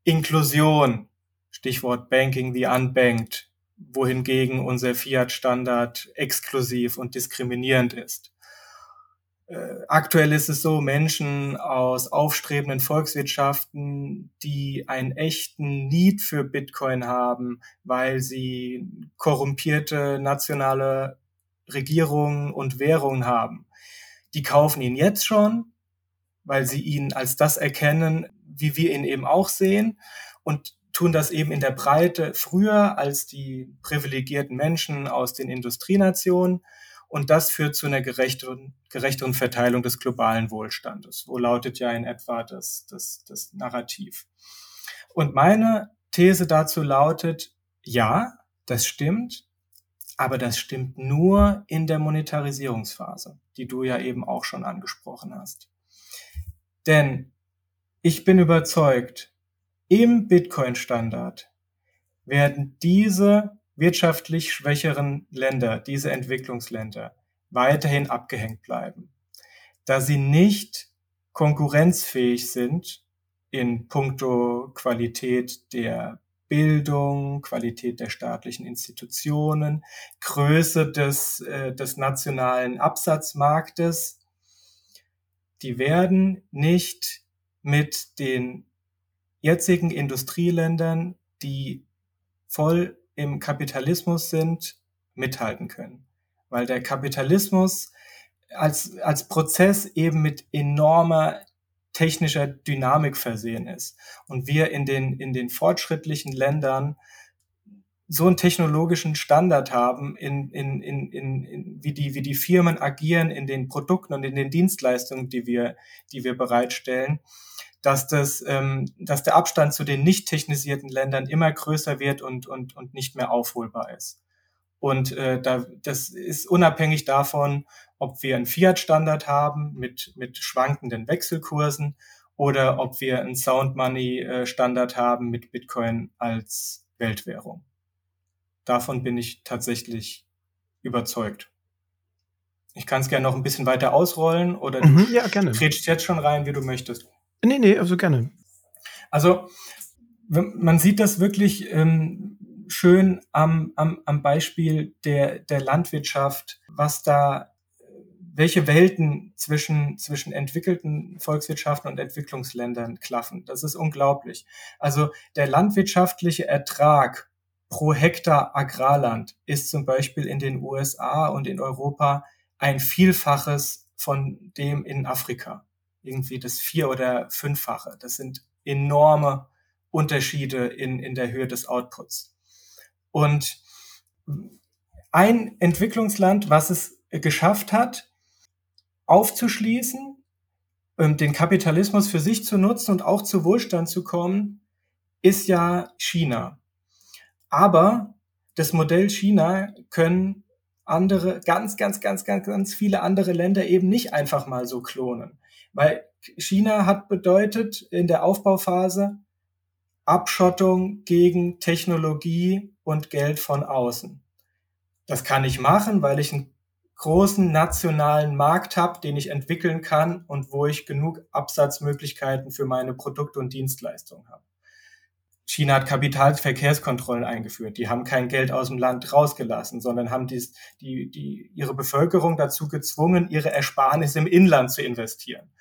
Inklusion, Stichwort Banking the Unbanked, wohingegen unser Fiat-Standard exklusiv und diskriminierend ist. Äh, aktuell ist es so, Menschen aus aufstrebenden Volkswirtschaften, die einen echten Need für Bitcoin haben, weil sie korrumpierte nationale Regierungen und Währungen haben, die kaufen ihn jetzt schon, weil sie ihn als das erkennen, wie wir ihn eben auch sehen und tun das eben in der Breite früher als die privilegierten Menschen aus den Industrienationen und das führt zu einer gerechteren, gerechteren Verteilung des globalen Wohlstandes. So lautet ja in etwa das, das, das Narrativ. Und meine These dazu lautet, ja, das stimmt, aber das stimmt nur in der Monetarisierungsphase, die du ja eben auch schon angesprochen hast. Denn ich bin überzeugt, im Bitcoin-Standard werden diese wirtschaftlich schwächeren Länder, diese Entwicklungsländer, weiterhin abgehängt bleiben, da sie nicht konkurrenzfähig sind in puncto Qualität der Bildung, Qualität der staatlichen Institutionen, Größe des, äh, des nationalen Absatzmarktes. Die werden nicht mit den jetzigen Industrieländern, die voll im Kapitalismus sind, mithalten können. Weil der Kapitalismus als, als Prozess eben mit enormer technischer Dynamik versehen ist. Und wir in den, in den fortschrittlichen Ländern so einen technologischen Standard haben, in, in, in, in, wie, die, wie die Firmen agieren in den Produkten und in den Dienstleistungen, die wir, die wir bereitstellen, dass, das, ähm, dass der Abstand zu den nicht technisierten Ländern immer größer wird und, und, und nicht mehr aufholbar ist. Und äh, da, das ist unabhängig davon, ob wir einen Fiat-Standard haben mit, mit schwankenden Wechselkursen oder ob wir einen Sound Money-Standard haben mit Bitcoin als Weltwährung. Davon bin ich tatsächlich überzeugt. Ich kann es gerne noch ein bisschen weiter ausrollen oder du mhm, ja, gerne. jetzt schon rein, wie du möchtest. Nee, nee, also gerne. Also man sieht das wirklich, ähm, schön am, am, am Beispiel der, der Landwirtschaft, was da, welche Welten zwischen, zwischen entwickelten Volkswirtschaften und Entwicklungsländern klaffen. Das ist unglaublich. Also der landwirtschaftliche Ertrag pro Hektar Agrarland ist zum Beispiel in den USA und in Europa ein Vielfaches von dem in Afrika. Irgendwie das vier- oder fünffache. Das sind enorme Unterschiede in, in der Höhe des Outputs. Und ein Entwicklungsland, was es geschafft hat, aufzuschließen, ähm, den Kapitalismus für sich zu nutzen und auch zu Wohlstand zu kommen, ist ja China. Aber das Modell China können andere, ganz, ganz, ganz, ganz, ganz viele andere Länder eben nicht einfach mal so klonen. Weil China hat bedeutet in der Aufbauphase Abschottung gegen Technologie und Geld von außen. Das kann ich machen, weil ich einen großen nationalen Markt habe, den ich entwickeln kann und wo ich genug Absatzmöglichkeiten für meine Produkte und Dienstleistungen habe. China hat Kapitalverkehrskontrollen eingeführt. Die haben kein Geld aus dem Land rausgelassen, sondern haben dies, die, die, ihre Bevölkerung dazu gezwungen, ihre Ersparnisse im Inland zu investieren.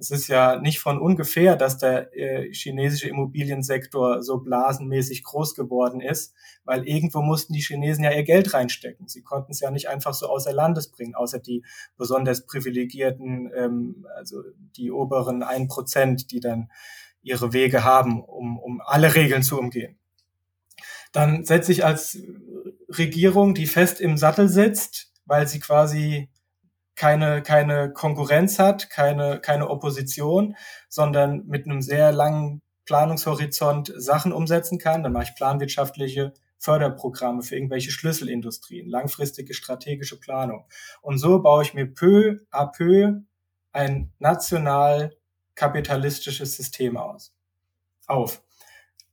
Es ist ja nicht von ungefähr, dass der äh, chinesische Immobiliensektor so blasenmäßig groß geworden ist, weil irgendwo mussten die Chinesen ja ihr Geld reinstecken. Sie konnten es ja nicht einfach so außer Landes bringen, außer die besonders privilegierten, ähm, also die oberen ein Prozent, die dann ihre Wege haben, um, um alle Regeln zu umgehen. Dann setze ich als Regierung, die fest im Sattel sitzt, weil sie quasi keine, keine Konkurrenz hat, keine, keine Opposition, sondern mit einem sehr langen Planungshorizont Sachen umsetzen kann. Dann mache ich planwirtschaftliche Förderprogramme für irgendwelche Schlüsselindustrien, langfristige strategische Planung. Und so baue ich mir peu à peu ein national kapitalistisches System aus, auf.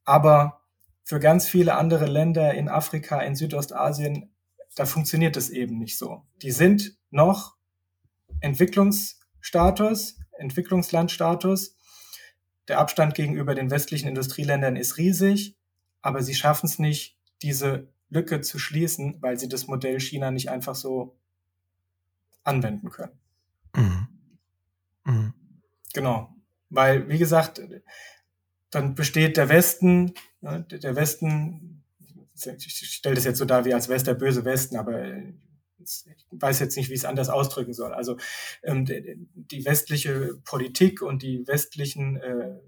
Aber für ganz viele andere Länder in Afrika, in Südostasien, da funktioniert es eben nicht so. Die sind noch Entwicklungsstatus, Entwicklungslandstatus. Der Abstand gegenüber den westlichen Industrieländern ist riesig, aber sie schaffen es nicht, diese Lücke zu schließen, weil sie das Modell China nicht einfach so anwenden können. Mhm. Mhm. Genau. Weil, wie gesagt, dann besteht der Westen, ne, der Westen, ich stelle das jetzt so dar wie als West der böse Westen, aber ich weiß jetzt nicht, wie ich es anders ausdrücken soll. Also ähm, die westliche Politik und die westlichen äh,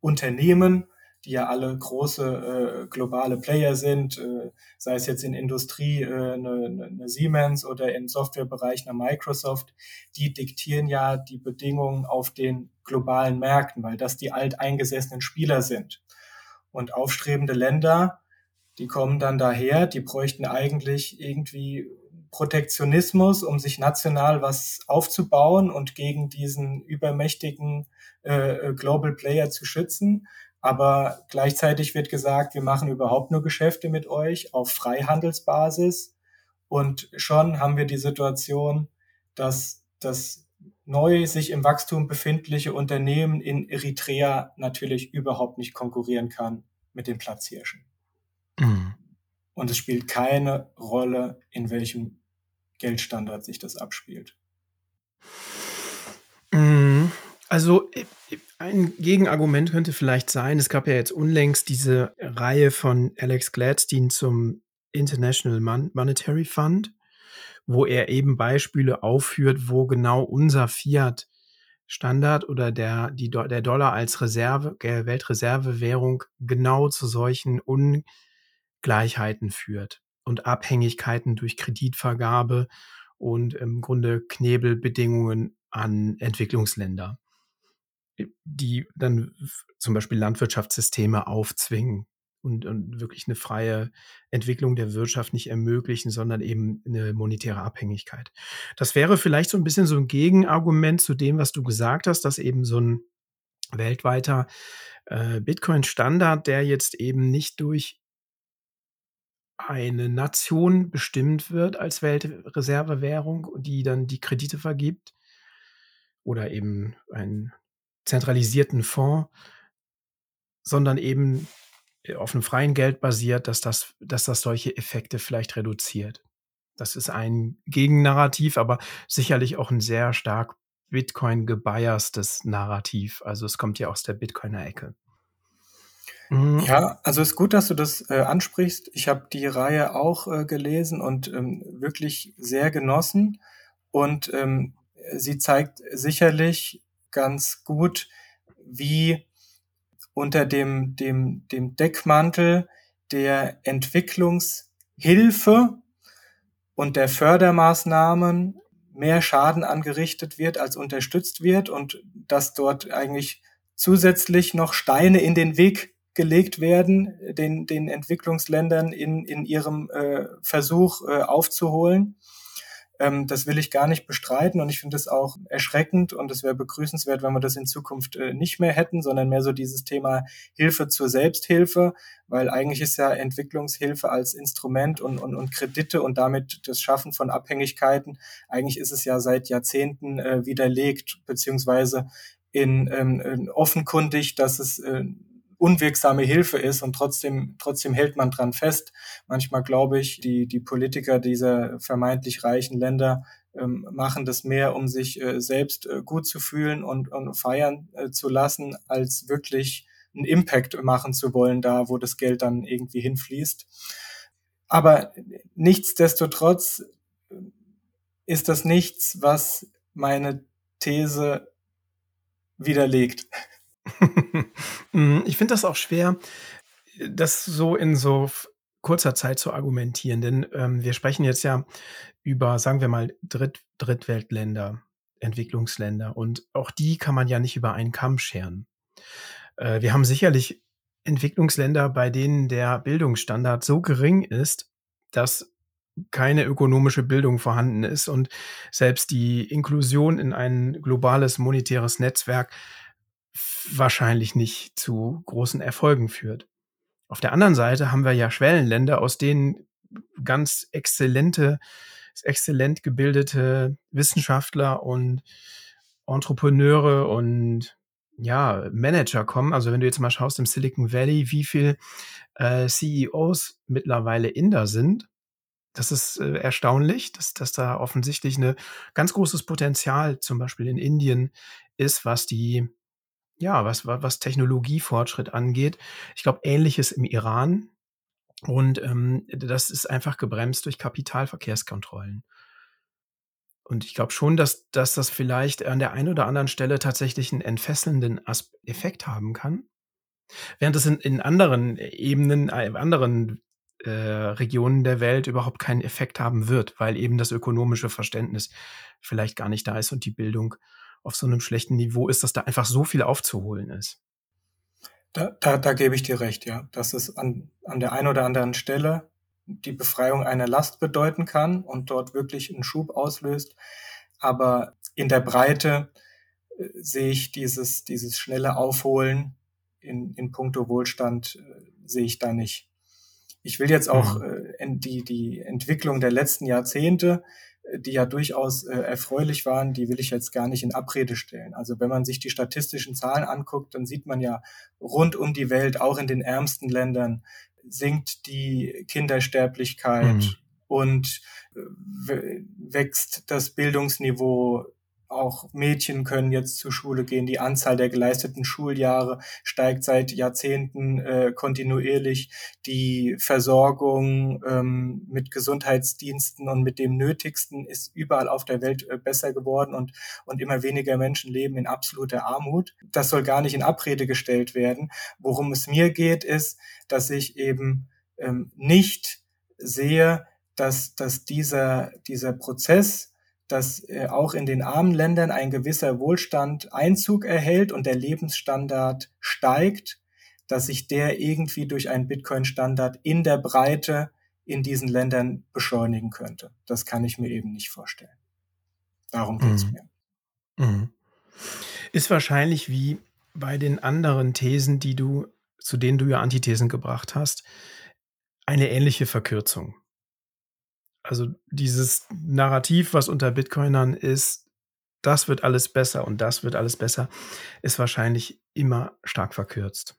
Unternehmen, die ja alle große äh, globale Player sind, äh, sei es jetzt in Industrie äh, eine, eine Siemens oder im Softwarebereich eine Microsoft, die diktieren ja die Bedingungen auf den globalen Märkten, weil das die alteingesessenen Spieler sind. Und aufstrebende Länder, die kommen dann daher, die bräuchten eigentlich irgendwie Protektionismus, um sich national was aufzubauen und gegen diesen übermächtigen äh, Global Player zu schützen. Aber gleichzeitig wird gesagt, wir machen überhaupt nur Geschäfte mit euch auf Freihandelsbasis. Und schon haben wir die Situation, dass das neu sich im Wachstum befindliche Unternehmen in Eritrea natürlich überhaupt nicht konkurrieren kann mit den Platzhirschen. Mhm. Und es spielt keine Rolle, in welchem Geldstandard sich das abspielt. Also äh, ein Gegenargument könnte vielleicht sein, es gab ja jetzt unlängst diese Reihe von Alex Gladstein zum International Monetary Fund, wo er eben Beispiele aufführt, wo genau unser Fiat Standard oder der, die, der Dollar als Reserve, Weltreservewährung genau zu solchen un, Gleichheiten führt und Abhängigkeiten durch Kreditvergabe und im Grunde Knebelbedingungen an Entwicklungsländer, die dann zum Beispiel Landwirtschaftssysteme aufzwingen und, und wirklich eine freie Entwicklung der Wirtschaft nicht ermöglichen, sondern eben eine monetäre Abhängigkeit. Das wäre vielleicht so ein bisschen so ein Gegenargument zu dem, was du gesagt hast, dass eben so ein weltweiter äh, Bitcoin-Standard, der jetzt eben nicht durch eine Nation bestimmt wird als Weltreservewährung, die dann die Kredite vergibt oder eben einen zentralisierten Fonds, sondern eben auf dem freien Geld basiert, dass das dass das solche Effekte vielleicht reduziert. Das ist ein Gegennarrativ, aber sicherlich auch ein sehr stark Bitcoin gebiastes Narrativ. Also, es kommt ja aus der Bitcoiner Ecke. Mhm. Ja, also ist gut, dass du das äh, ansprichst. Ich habe die Reihe auch äh, gelesen und ähm, wirklich sehr genossen. Und ähm, sie zeigt sicherlich ganz gut, wie unter dem, dem, dem Deckmantel der Entwicklungshilfe und der Fördermaßnahmen mehr Schaden angerichtet wird, als unterstützt wird und dass dort eigentlich zusätzlich noch Steine in den Weg gelegt werden, den, den Entwicklungsländern in, in ihrem äh, Versuch äh, aufzuholen. Ähm, das will ich gar nicht bestreiten und ich finde es auch erschreckend und es wäre begrüßenswert, wenn wir das in Zukunft äh, nicht mehr hätten, sondern mehr so dieses Thema Hilfe zur Selbsthilfe, weil eigentlich ist ja Entwicklungshilfe als Instrument und, und, und Kredite und damit das Schaffen von Abhängigkeiten, eigentlich ist es ja seit Jahrzehnten äh, widerlegt, beziehungsweise in, ähm, offenkundig, dass es äh, unwirksame Hilfe ist und trotzdem, trotzdem hält man dran fest. Manchmal glaube ich, die, die Politiker dieser vermeintlich reichen Länder ähm, machen das mehr, um sich äh, selbst äh, gut zu fühlen und, und feiern äh, zu lassen, als wirklich einen Impact machen zu wollen, da wo das Geld dann irgendwie hinfließt. Aber nichtsdestotrotz ist das nichts, was meine These widerlegt. Mm, ich finde das auch schwer, das so in so kurzer Zeit zu argumentieren, denn ähm, wir sprechen jetzt ja über, sagen wir mal, Dritt Drittweltländer, Entwicklungsländer und auch die kann man ja nicht über einen Kamm scheren. Äh, wir haben sicherlich Entwicklungsländer, bei denen der Bildungsstandard so gering ist, dass keine ökonomische Bildung vorhanden ist und selbst die Inklusion in ein globales monetäres Netzwerk wahrscheinlich nicht zu großen Erfolgen führt. Auf der anderen Seite haben wir ja Schwellenländer, aus denen ganz exzellente, exzellent gebildete Wissenschaftler und Entrepreneure und ja, Manager kommen. Also wenn du jetzt mal schaust im Silicon Valley, wie viel äh, CEOs mittlerweile Inder sind, das ist äh, erstaunlich, dass, dass da offensichtlich ein ganz großes Potenzial zum Beispiel in Indien ist, was die ja, was was Technologiefortschritt angeht. Ich glaube, Ähnliches im Iran und, ähm, das ist einfach gebremst durch Kapitalverkehrskontrollen. Und ich glaube schon, dass dass das vielleicht an der einen oder anderen Stelle tatsächlich einen entfesselnden Asp Effekt haben kann. Während es in in anderen Ebenen, äh, anderen, äh, Regionen der Welt überhaupt keinen Effekt haben wird, weil eben das ökonomische Verständnis vielleicht gar nicht da ist und die Bildung auf so einem schlechten Niveau ist, dass da einfach so viel aufzuholen ist. Da, da, da gebe ich dir recht, ja. Dass es an, an der einen oder anderen Stelle die Befreiung einer Last bedeuten kann und dort wirklich einen Schub auslöst. Aber in der Breite äh, sehe ich dieses, dieses schnelle Aufholen in, in puncto Wohlstand, äh, sehe ich da nicht. Ich will jetzt auch mhm. äh, die, die Entwicklung der letzten Jahrzehnte die ja durchaus äh, erfreulich waren, die will ich jetzt gar nicht in Abrede stellen. Also wenn man sich die statistischen Zahlen anguckt, dann sieht man ja rund um die Welt, auch in den ärmsten Ländern, sinkt die Kindersterblichkeit mhm. und äh, wächst das Bildungsniveau auch Mädchen können jetzt zur Schule gehen. Die Anzahl der geleisteten Schuljahre steigt seit Jahrzehnten äh, kontinuierlich. Die Versorgung ähm, mit Gesundheitsdiensten und mit dem Nötigsten ist überall auf der Welt äh, besser geworden und, und immer weniger Menschen leben in absoluter Armut. Das soll gar nicht in Abrede gestellt werden. Worum es mir geht, ist, dass ich eben ähm, nicht sehe, dass, dass dieser, dieser Prozess, dass äh, auch in den armen Ländern ein gewisser Wohlstand Einzug erhält und der Lebensstandard steigt, dass sich der irgendwie durch einen Bitcoin-Standard in der Breite in diesen Ländern beschleunigen könnte. Das kann ich mir eben nicht vorstellen. Darum geht es mhm. mir. Mhm. Ist wahrscheinlich wie bei den anderen Thesen, die du, zu denen du ja Antithesen gebracht hast, eine ähnliche Verkürzung. Also dieses Narrativ, was unter Bitcoinern ist, das wird alles besser und das wird alles besser, ist wahrscheinlich immer stark verkürzt.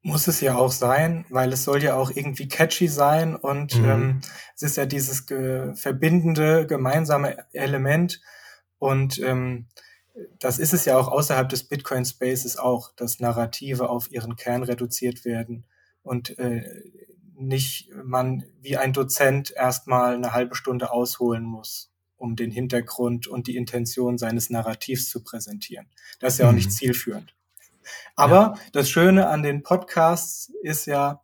Muss es ja auch sein, weil es soll ja auch irgendwie catchy sein und Mhm. ähm, es ist ja dieses ge verbindende gemeinsame Element und ähm, das ist es ja auch außerhalb des Bitcoin Spaces auch, dass Narrative auf ihren Kern reduziert werden und äh, nicht man wie ein Dozent erstmal eine halbe Stunde ausholen muss, um den Hintergrund und die Intention seines Narrativs zu präsentieren. Das ist ja auch nicht Mhm. zielführend. Aber das Schöne an den Podcasts ist ja,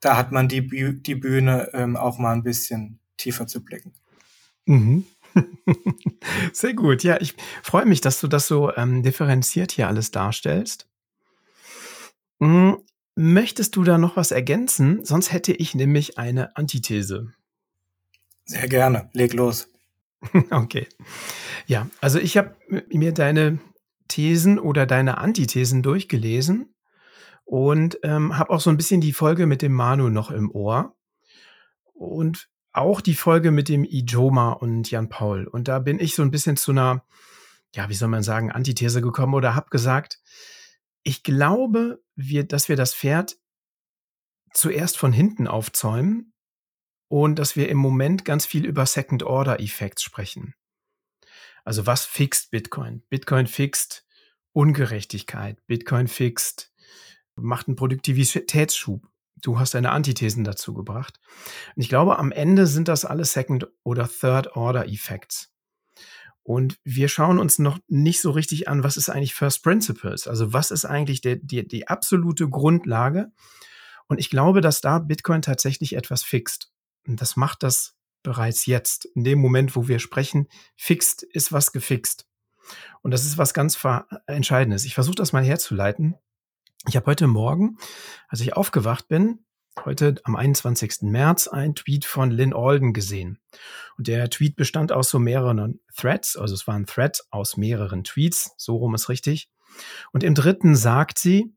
da hat man die, Büh die Bühne, ähm, auch mal ein bisschen tiefer zu blicken. Mhm. Sehr gut. Ja, ich freue mich, dass du das so ähm, differenziert hier alles darstellst. Möchtest du da noch was ergänzen? Sonst hätte ich nämlich eine Antithese. Sehr gerne. Leg los. Okay. Ja, also ich habe mir deine Thesen oder deine Antithesen durchgelesen und ähm, habe auch so ein bisschen die Folge mit dem Manu noch im Ohr und auch die Folge mit dem Ijoma und Jan Paul. Und da bin ich so ein bisschen zu einer, ja, wie soll man sagen, Antithese gekommen oder habe gesagt, ich glaube, wir, dass wir das Pferd zuerst von hinten aufzäumen und dass wir im Moment ganz viel über Second-Order-Effects sprechen. Also was fixt Bitcoin? Bitcoin fixt Ungerechtigkeit. Bitcoin fixt, macht einen Produktivitätsschub. Du hast deine Antithesen dazu gebracht. Und ich glaube, am Ende sind das alles Second- oder Third-Order-Effects. Und wir schauen uns noch nicht so richtig an, was ist eigentlich First Principles? Also was ist eigentlich der, die, die absolute Grundlage? Und ich glaube, dass da Bitcoin tatsächlich etwas fixt. Und das macht das bereits jetzt. In dem Moment, wo wir sprechen, fixt ist was gefixt. Und das ist was ganz Entscheidendes. Ich versuche das mal herzuleiten. Ich habe heute Morgen, als ich aufgewacht bin, heute am 21. März, ein Tweet von Lynn Alden gesehen. Und der Tweet bestand aus so mehreren Threads, also es war ein Thread aus mehreren Tweets, so rum ist richtig. Und im dritten sagt sie,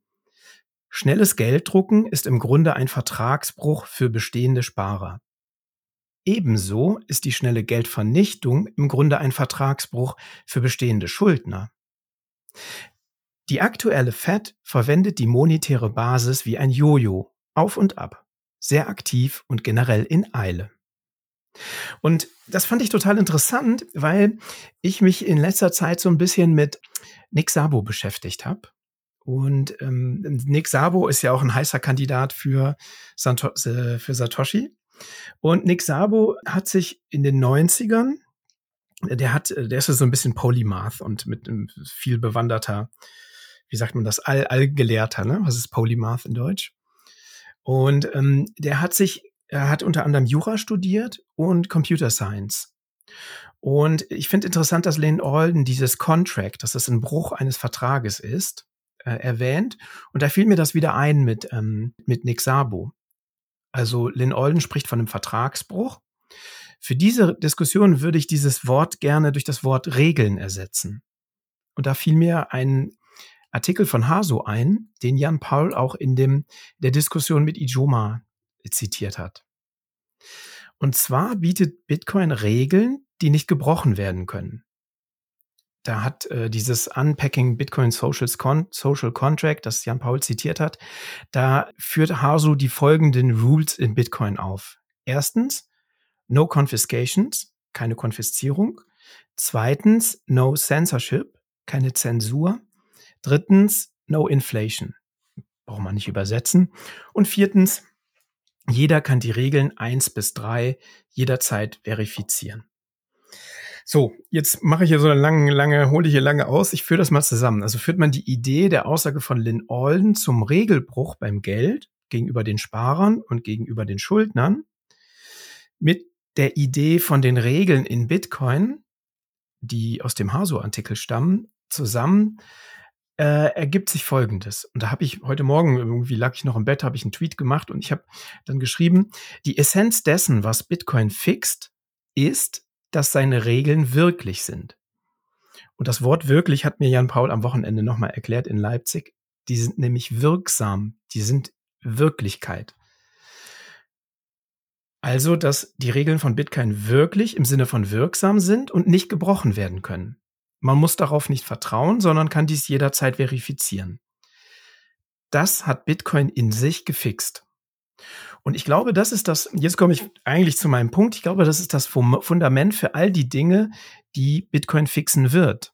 schnelles Gelddrucken ist im Grunde ein Vertragsbruch für bestehende Sparer. Ebenso ist die schnelle Geldvernichtung im Grunde ein Vertragsbruch für bestehende Schuldner. Die aktuelle Fed verwendet die monetäre Basis wie ein Jojo, auf und ab, sehr aktiv und generell in Eile. Und das fand ich total interessant, weil ich mich in letzter Zeit so ein bisschen mit Nick Sabo beschäftigt habe. Und ähm, Nick Sabo ist ja auch ein heißer Kandidat für, Santo äh, für Satoshi. Und Nick Sabo hat sich in den 90ern, der hat, der ist so ein bisschen Polymath und mit einem viel bewanderter, wie sagt man das, All, Allgelehrter, ne? Was ist Polymath in Deutsch? Und ähm, der hat sich, er hat unter anderem Jura studiert und Computer Science. Und ich finde interessant, dass Lane Alden dieses Contract, dass es ein Bruch eines Vertrages ist, äh, erwähnt. Und da fiel mir das wieder ein mit, ähm, mit Nick Sabo. Also Lynn Alden spricht von einem Vertragsbruch. Für diese Diskussion würde ich dieses Wort gerne durch das Wort Regeln ersetzen. Und da fiel mir ein Artikel von Haso ein, den Jan Paul auch in dem, der Diskussion mit Ijoma zitiert hat. Und zwar bietet Bitcoin Regeln, die nicht gebrochen werden können. Da hat äh, dieses Unpacking Bitcoin Social, Con Social Contract, das Jan Paul zitiert hat, da führt Hasu die folgenden Rules in Bitcoin auf. Erstens, no confiscations, keine Konfiszierung. Zweitens, no censorship, keine Zensur. Drittens, no inflation. Braucht man nicht übersetzen. Und viertens, jeder kann die Regeln eins bis drei jederzeit verifizieren. So, jetzt mache ich hier so eine lange, lange, hole ich hier lange aus. Ich führe das mal zusammen. Also führt man die Idee der Aussage von Lynn Alden zum Regelbruch beim Geld gegenüber den Sparern und gegenüber den Schuldnern mit der Idee von den Regeln in Bitcoin, die aus dem Haso-Artikel stammen, zusammen, äh, ergibt sich Folgendes. Und da habe ich heute Morgen, irgendwie lag ich noch im Bett, habe ich einen Tweet gemacht und ich habe dann geschrieben, die Essenz dessen, was Bitcoin fixt, ist, dass seine Regeln wirklich sind. Und das Wort wirklich hat mir Jan Paul am Wochenende nochmal erklärt in Leipzig. Die sind nämlich wirksam, die sind Wirklichkeit. Also, dass die Regeln von Bitcoin wirklich im Sinne von wirksam sind und nicht gebrochen werden können. Man muss darauf nicht vertrauen, sondern kann dies jederzeit verifizieren. das hat Bitcoin in sich gefixt. Und ich glaube, das ist das, jetzt komme ich eigentlich zu meinem Punkt, ich glaube, das ist das Fundament für all die Dinge, die Bitcoin fixen wird.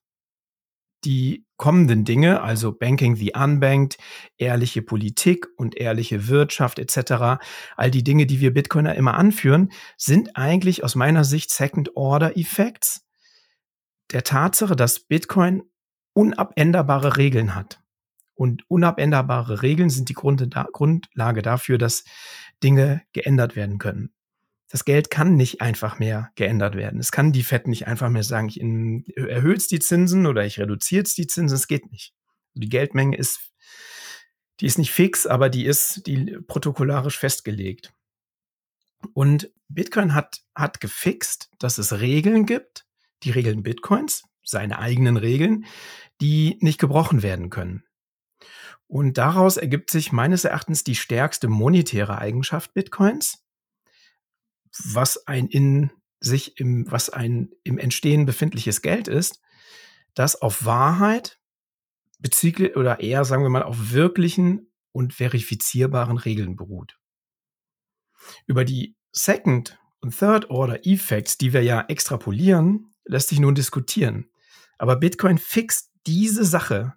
Die kommenden Dinge, also Banking the Unbanked, ehrliche Politik und ehrliche Wirtschaft etc., all die Dinge, die wir Bitcoiner immer anführen, sind eigentlich aus meiner Sicht Second-Order-Effects der Tatsache, dass Bitcoin unabänderbare Regeln hat. Und unabänderbare Regeln sind die Grundlage dafür, dass Dinge geändert werden können. Das Geld kann nicht einfach mehr geändert werden. Es kann die FED nicht einfach mehr sagen, ich erhöhe die Zinsen oder ich reduziere die Zinsen. Es geht nicht. Die Geldmenge ist, die ist nicht fix, aber die ist die protokollarisch festgelegt. Und Bitcoin hat, hat gefixt, dass es Regeln gibt, die Regeln Bitcoins, seine eigenen Regeln, die nicht gebrochen werden können. Und daraus ergibt sich meines Erachtens die stärkste monetäre Eigenschaft Bitcoins, was ein in sich im, was ein im Entstehen befindliches Geld ist, das auf Wahrheit bezüglich oder eher sagen wir mal auf wirklichen und verifizierbaren Regeln beruht. Über die Second und Third Order Effects, die wir ja extrapolieren, lässt sich nun diskutieren. Aber Bitcoin fixt diese Sache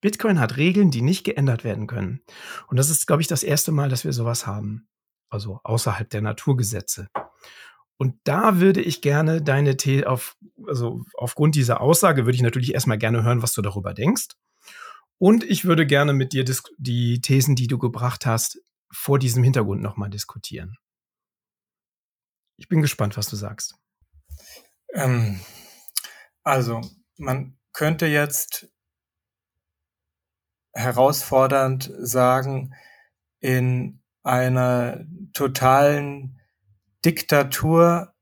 Bitcoin hat Regeln, die nicht geändert werden können. Und das ist, glaube ich, das erste Mal, dass wir sowas haben. Also außerhalb der Naturgesetze. Und da würde ich gerne deine The auf, also aufgrund dieser Aussage würde ich natürlich erstmal gerne hören, was du darüber denkst. Und ich würde gerne mit dir die Thesen, die du gebracht hast, vor diesem Hintergrund nochmal diskutieren. Ich bin gespannt, was du sagst. Ähm, also, man könnte jetzt herausfordernd sagen, in einer totalen Diktatur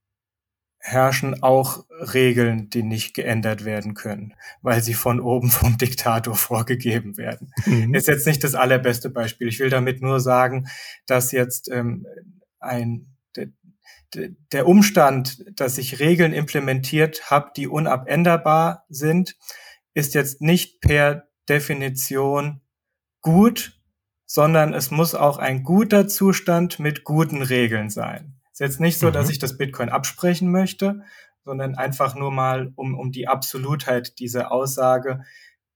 herrschen auch Regeln, die nicht geändert werden können, weil sie von oben vom Diktator vorgegeben werden. Mhm. Ist jetzt nicht das allerbeste Beispiel. Ich will damit nur sagen, dass jetzt ähm, ein der, Umstand, dass ich Regeln implementiert habe, die unabänderbar sind, ist jetzt nicht per Definition gut, sondern es muss auch ein guter Zustand mit guten Regeln sein. Ist jetzt nicht so, mhm. dass ich das Bitcoin absprechen möchte, sondern einfach nur mal um, um die Absolutheit dieser Aussage,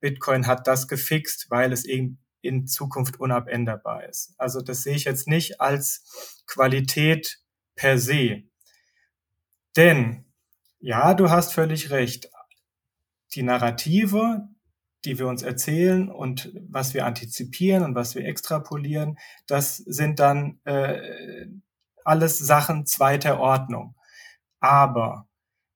Bitcoin hat das gefixt, weil es eben in Zukunft unabänderbar ist. Also das sehe ich jetzt nicht als Qualität per se. Denn, ja, du hast völlig recht, die Narrative, die wir uns erzählen und was wir antizipieren und was wir extrapolieren, das sind dann äh, alles Sachen zweiter Ordnung. Aber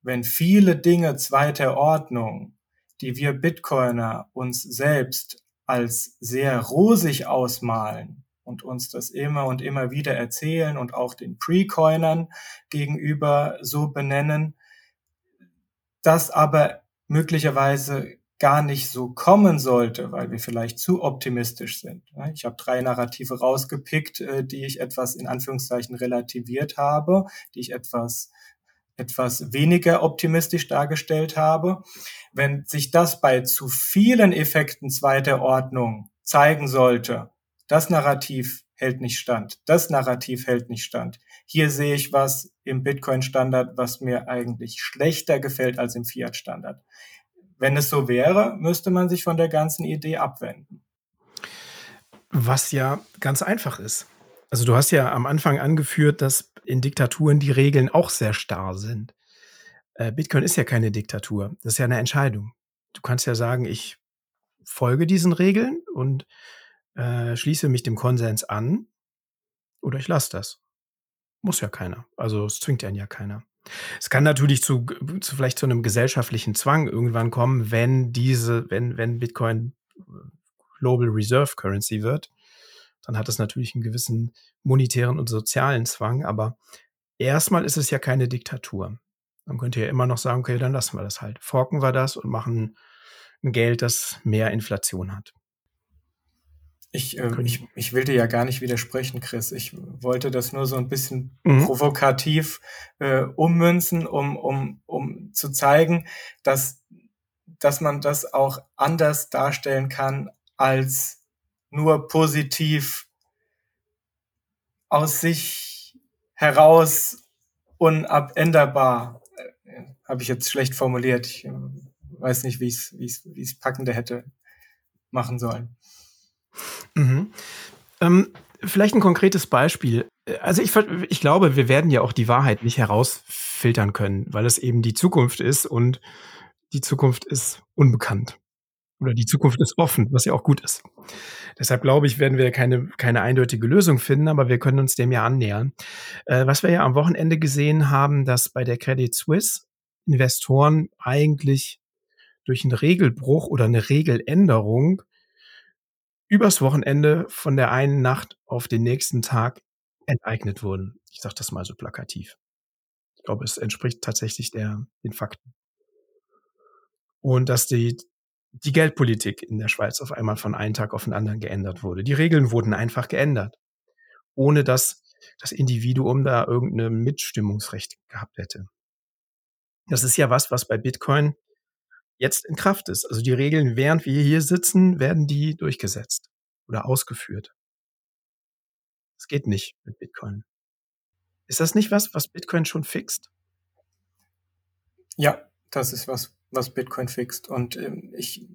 wenn viele Dinge zweiter Ordnung, die wir Bitcoiner uns selbst als sehr rosig ausmalen und uns das immer und immer wieder erzählen und auch den Pre-Coinern gegenüber so benennen, das aber möglicherweise gar nicht so kommen sollte, weil wir vielleicht zu optimistisch sind. Ich habe drei Narrative rausgepickt, äh, die ich etwas in Anführungszeichen relativiert habe, die ich etwas etwas weniger optimistisch dargestellt habe. Wenn sich das bei zu vielen Effekten zweiter Ordnung zeigen sollte, das Narrativ hält nicht stand, das Narrativ hält nicht stand. Hier sehe ich was im Bitcoin-Standard, was mir eigentlich schlechter gefällt als im Fiat-Standard. Wenn es so wäre, müsste man sich von der ganzen Idee abwenden. Was ja ganz einfach ist. Also du hast ja am Anfang angeführt, dass in Diktaturen die Regeln auch sehr starr sind. Äh, Bitcoin ist ja keine Diktatur. Das ist ja eine Entscheidung. Du kannst ja sagen, ich folge diesen Regeln und äh, schließe mich dem Konsens an oder ich lasse das. Muss ja keiner. Also es zwingt einen ja keiner. Es kann natürlich zu, zu vielleicht zu einem gesellschaftlichen Zwang irgendwann kommen, wenn diese, wenn, wenn Bitcoin äh, Global Reserve Currency wird, dann hat es natürlich einen gewissen monetären und sozialen Zwang, aber erstmal ist es ja keine Diktatur. Man könnte ja immer noch sagen, okay, dann lassen wir das halt. Forken wir das und machen ein Geld, das mehr Inflation hat. Ich, äh, ich, ich will dir ja gar nicht widersprechen, Chris. Ich wollte das nur so ein bisschen mhm. provokativ äh, ummünzen, um, um, um zu zeigen, dass, dass man das auch anders darstellen kann als nur positiv aus sich heraus unabänderbar. Äh, Habe ich jetzt schlecht formuliert. Ich äh, weiß nicht, wie ich es wie ich's, wie ich's packender hätte machen sollen. Mhm. Ähm, vielleicht ein konkretes Beispiel. Also ich, ich glaube, wir werden ja auch die Wahrheit nicht herausfiltern können, weil es eben die Zukunft ist und die Zukunft ist unbekannt. Oder die Zukunft ist offen, was ja auch gut ist. Deshalb glaube ich, werden wir keine, keine eindeutige Lösung finden, aber wir können uns dem ja annähern. Äh, was wir ja am Wochenende gesehen haben, dass bei der Credit Suisse Investoren eigentlich durch einen Regelbruch oder eine Regeländerung übers Wochenende von der einen Nacht auf den nächsten Tag enteignet wurden. Ich sage das mal so plakativ. Ich glaube, es entspricht tatsächlich der, den Fakten. Und dass die, die Geldpolitik in der Schweiz auf einmal von einem Tag auf den anderen geändert wurde. Die Regeln wurden einfach geändert, ohne dass das Individuum da irgendein Mitstimmungsrecht gehabt hätte. Das ist ja was, was bei Bitcoin jetzt in Kraft ist. Also die Regeln, während wir hier sitzen, werden die durchgesetzt oder ausgeführt. Das geht nicht mit Bitcoin. Ist das nicht was, was Bitcoin schon fixt? Ja, das ist was, was Bitcoin fixt. Und ähm, ich,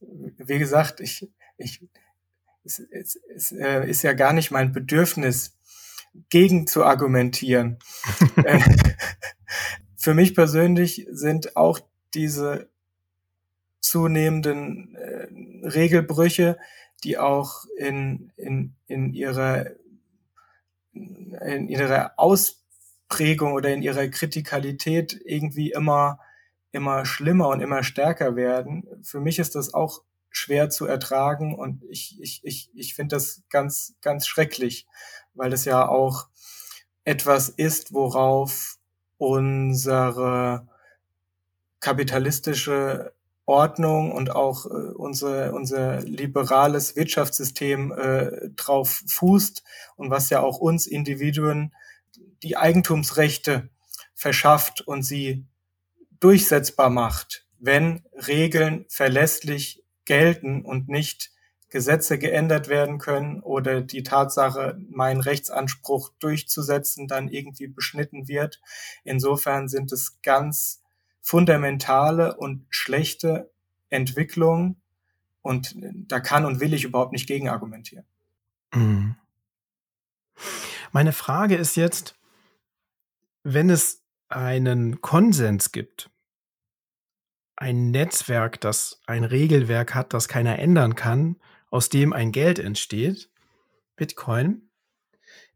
wie gesagt, ich, ich, es, es, es äh, ist ja gar nicht mein Bedürfnis, gegen zu argumentieren. Äh, für mich persönlich sind auch diese zunehmenden äh, Regelbrüche, die auch in, in, in ihrer in ihrer Ausprägung oder in ihrer Kritikalität irgendwie immer immer schlimmer und immer stärker werden. Für mich ist das auch schwer zu ertragen und ich, ich, ich, ich finde das ganz, ganz schrecklich, weil es ja auch etwas ist, worauf unsere kapitalistische Ordnung und auch äh, unser, unser liberales Wirtschaftssystem äh, drauf fußt und was ja auch uns Individuen die Eigentumsrechte verschafft und sie durchsetzbar macht, wenn Regeln verlässlich gelten und nicht Gesetze geändert werden können oder die Tatsache, meinen Rechtsanspruch durchzusetzen, dann irgendwie beschnitten wird. Insofern sind es ganz fundamentale und schlechte Entwicklungen und da kann und will ich überhaupt nicht gegen argumentieren. Mhm. Meine Frage ist jetzt, wenn es einen Konsens gibt, ein Netzwerk, das ein Regelwerk hat, das keiner ändern kann, aus dem ein Geld entsteht, Bitcoin,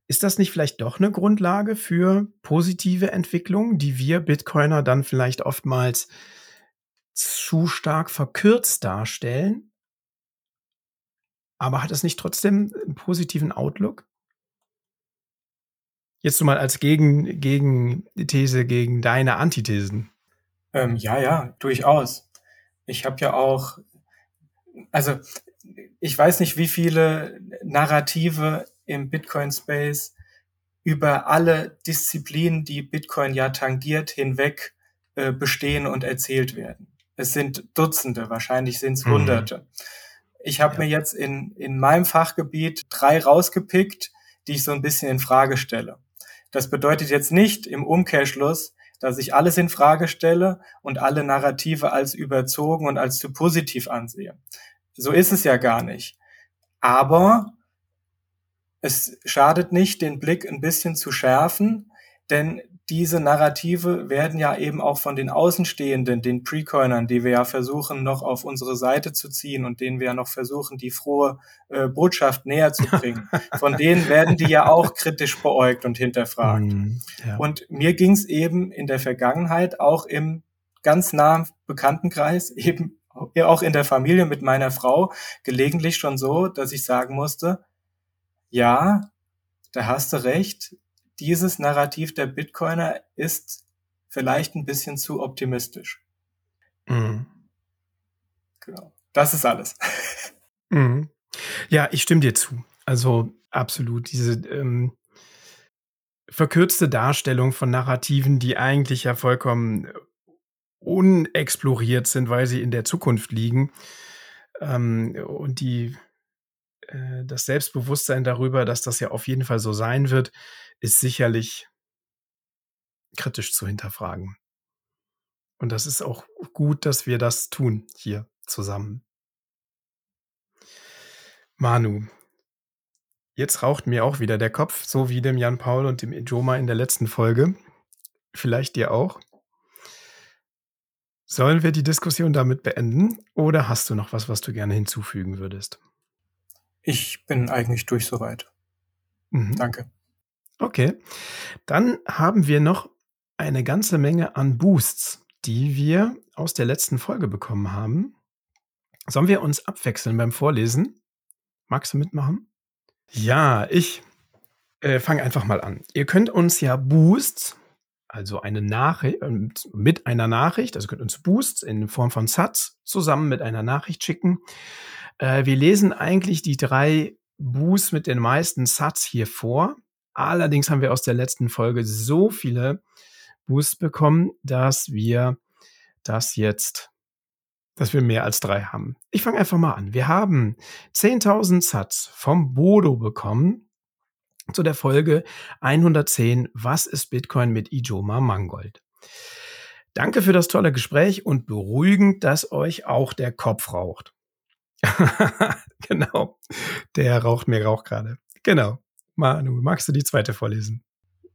ist das nicht vielleicht doch eine Grundlage für positive Entwicklungen, die wir Bitcoiner dann vielleicht oftmals zu stark verkürzt darstellen? Aber hat es nicht trotzdem einen positiven Outlook? Jetzt mal als Gegen, Gegenthese gegen deine Antithesen. Ähm, ja, ja, durchaus. Ich habe ja auch, also ich weiß nicht, wie viele Narrative im Bitcoin-Space über alle Disziplinen, die Bitcoin ja tangiert, hinweg äh, bestehen und erzählt werden. Es sind Dutzende, wahrscheinlich sind es mhm. Hunderte. Ich habe ja. mir jetzt in, in meinem Fachgebiet drei rausgepickt, die ich so ein bisschen in Frage stelle. Das bedeutet jetzt nicht im Umkehrschluss, dass ich alles in Frage stelle und alle Narrative als überzogen und als zu positiv ansehe. So ist es ja gar nicht. Aber es schadet nicht, den Blick ein bisschen zu schärfen, denn diese Narrative werden ja eben auch von den Außenstehenden, den Precoinern, die wir ja versuchen noch auf unsere Seite zu ziehen und denen wir ja noch versuchen, die frohe äh, Botschaft näher zu bringen. Von denen werden die ja auch kritisch beäugt und hinterfragt. Mm, ja. Und mir ging es eben in der Vergangenheit auch im ganz nahen Bekanntenkreis, eben auch in der Familie mit meiner Frau, gelegentlich schon so, dass ich sagen musste, ja, da hast du recht, dieses Narrativ der Bitcoiner ist vielleicht ein bisschen zu optimistisch. Mhm. Genau. Das ist alles. Mhm. Ja, ich stimme dir zu. Also absolut. Diese ähm, verkürzte Darstellung von Narrativen, die eigentlich ja vollkommen unexploriert sind, weil sie in der Zukunft liegen ähm, und die äh, das Selbstbewusstsein darüber, dass das ja auf jeden Fall so sein wird, ist sicherlich kritisch zu hinterfragen. Und das ist auch gut, dass wir das tun hier zusammen. Manu, jetzt raucht mir auch wieder der Kopf, so wie dem Jan Paul und dem Ijoma in der letzten Folge. Vielleicht dir auch. Sollen wir die Diskussion damit beenden oder hast du noch was, was du gerne hinzufügen würdest? Ich bin eigentlich durch soweit. Mhm. Danke. Okay. Dann haben wir noch eine ganze Menge an Boosts, die wir aus der letzten Folge bekommen haben. Sollen wir uns abwechseln beim Vorlesen? Magst du mitmachen? Ja, ich äh, fange einfach mal an. Ihr könnt uns ja Boosts, also eine Nachricht, äh, mit einer Nachricht, also könnt uns Boosts in Form von Satz zusammen mit einer Nachricht schicken. Äh, wir lesen eigentlich die drei Boosts mit den meisten Satz hier vor. Allerdings haben wir aus der letzten Folge so viele Boosts bekommen, dass wir das jetzt dass wir mehr als drei haben. Ich fange einfach mal an. Wir haben 10.000 Satz vom Bodo bekommen zu der Folge 110. Was ist Bitcoin mit Ijoma Mangold? Danke für das tolle Gespräch und beruhigend, dass euch auch der Kopf raucht. genau. Der raucht mir Rauch gerade. Genau. Manu, magst du die zweite vorlesen?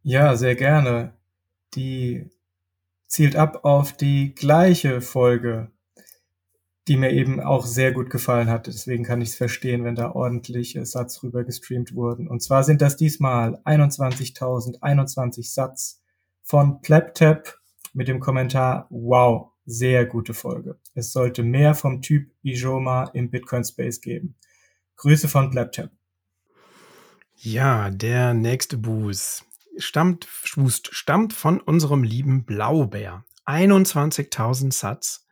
Ja, sehr gerne. Die zielt ab auf die gleiche Folge die mir eben auch sehr gut gefallen hat. Deswegen kann ich es verstehen, wenn da ordentliche Satz rüber gestreamt wurden. Und zwar sind das diesmal 21.021 Satz von PlapTap mit dem Kommentar, wow, sehr gute Folge. Es sollte mehr vom Typ Ijoma im Bitcoin Space geben. Grüße von PlapTap. Ja, der nächste Boost stammt, stammt von unserem lieben Blaubär. 21.000 Satz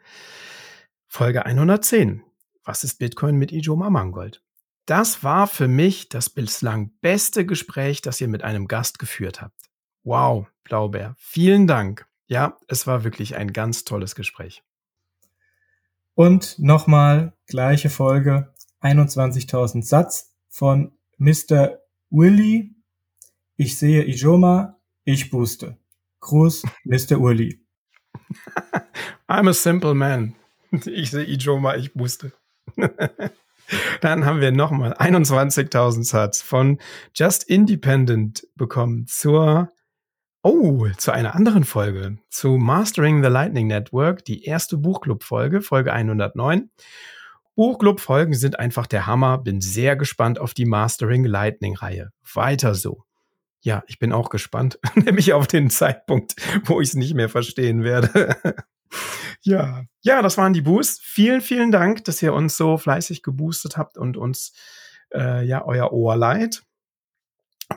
Folge 110. Was ist Bitcoin mit Ijoma Mangold? Das war für mich das bislang beste Gespräch, das ihr mit einem Gast geführt habt. Wow, Blaubeer, vielen Dank. Ja, es war wirklich ein ganz tolles Gespräch. Und nochmal gleiche Folge, 21.000 Satz von Mr. Willy. Ich sehe Ijoma, ich booste. Gruß, Mr. Willy. I'm a simple man. Ich sehe Ijoma, ich musste. Dann haben wir nochmal 21.000 Satz von Just Independent bekommen zur, oh, zu einer anderen Folge, zu Mastering the Lightning Network, die erste Buchclub-Folge, Folge 109. Buchclub-Folgen sind einfach der Hammer. Bin sehr gespannt auf die Mastering Lightning-Reihe. Weiter so. Ja, ich bin auch gespannt, nämlich auf den Zeitpunkt, wo ich es nicht mehr verstehen werde. Ja, ja, das waren die Boosts. Vielen, vielen Dank, dass ihr uns so fleißig geboostet habt und uns äh, ja euer Ohr leiht.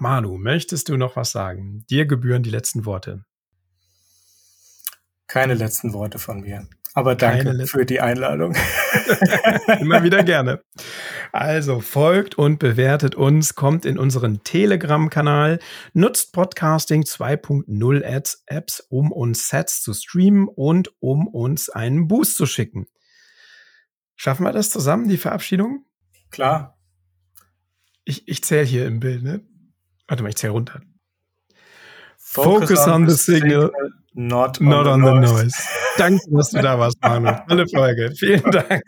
Manu, möchtest du noch was sagen? Dir gebühren die letzten Worte. Keine letzten Worte von mir. Aber danke für die Einladung. Immer wieder gerne. Also folgt und bewertet uns, kommt in unseren Telegram-Kanal, nutzt Podcasting 2.0 Apps, um uns Sets zu streamen und um uns einen Boost zu schicken. Schaffen wir das zusammen, die Verabschiedung? Klar. Ich, ich zähle hier im Bild, ne? Warte mal, ich zähle runter. Focus, Focus on, on, the signal, signal not, on, not the, on noise. the noise. Danke, dass du da warst, Manu. Tolle Folge. Vielen Dank.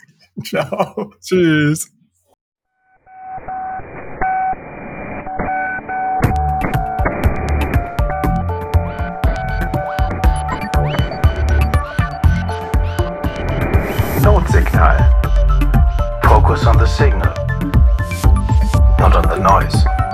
Ciao. Tschüss. Notsignal. Focus on the signal, not on the noise.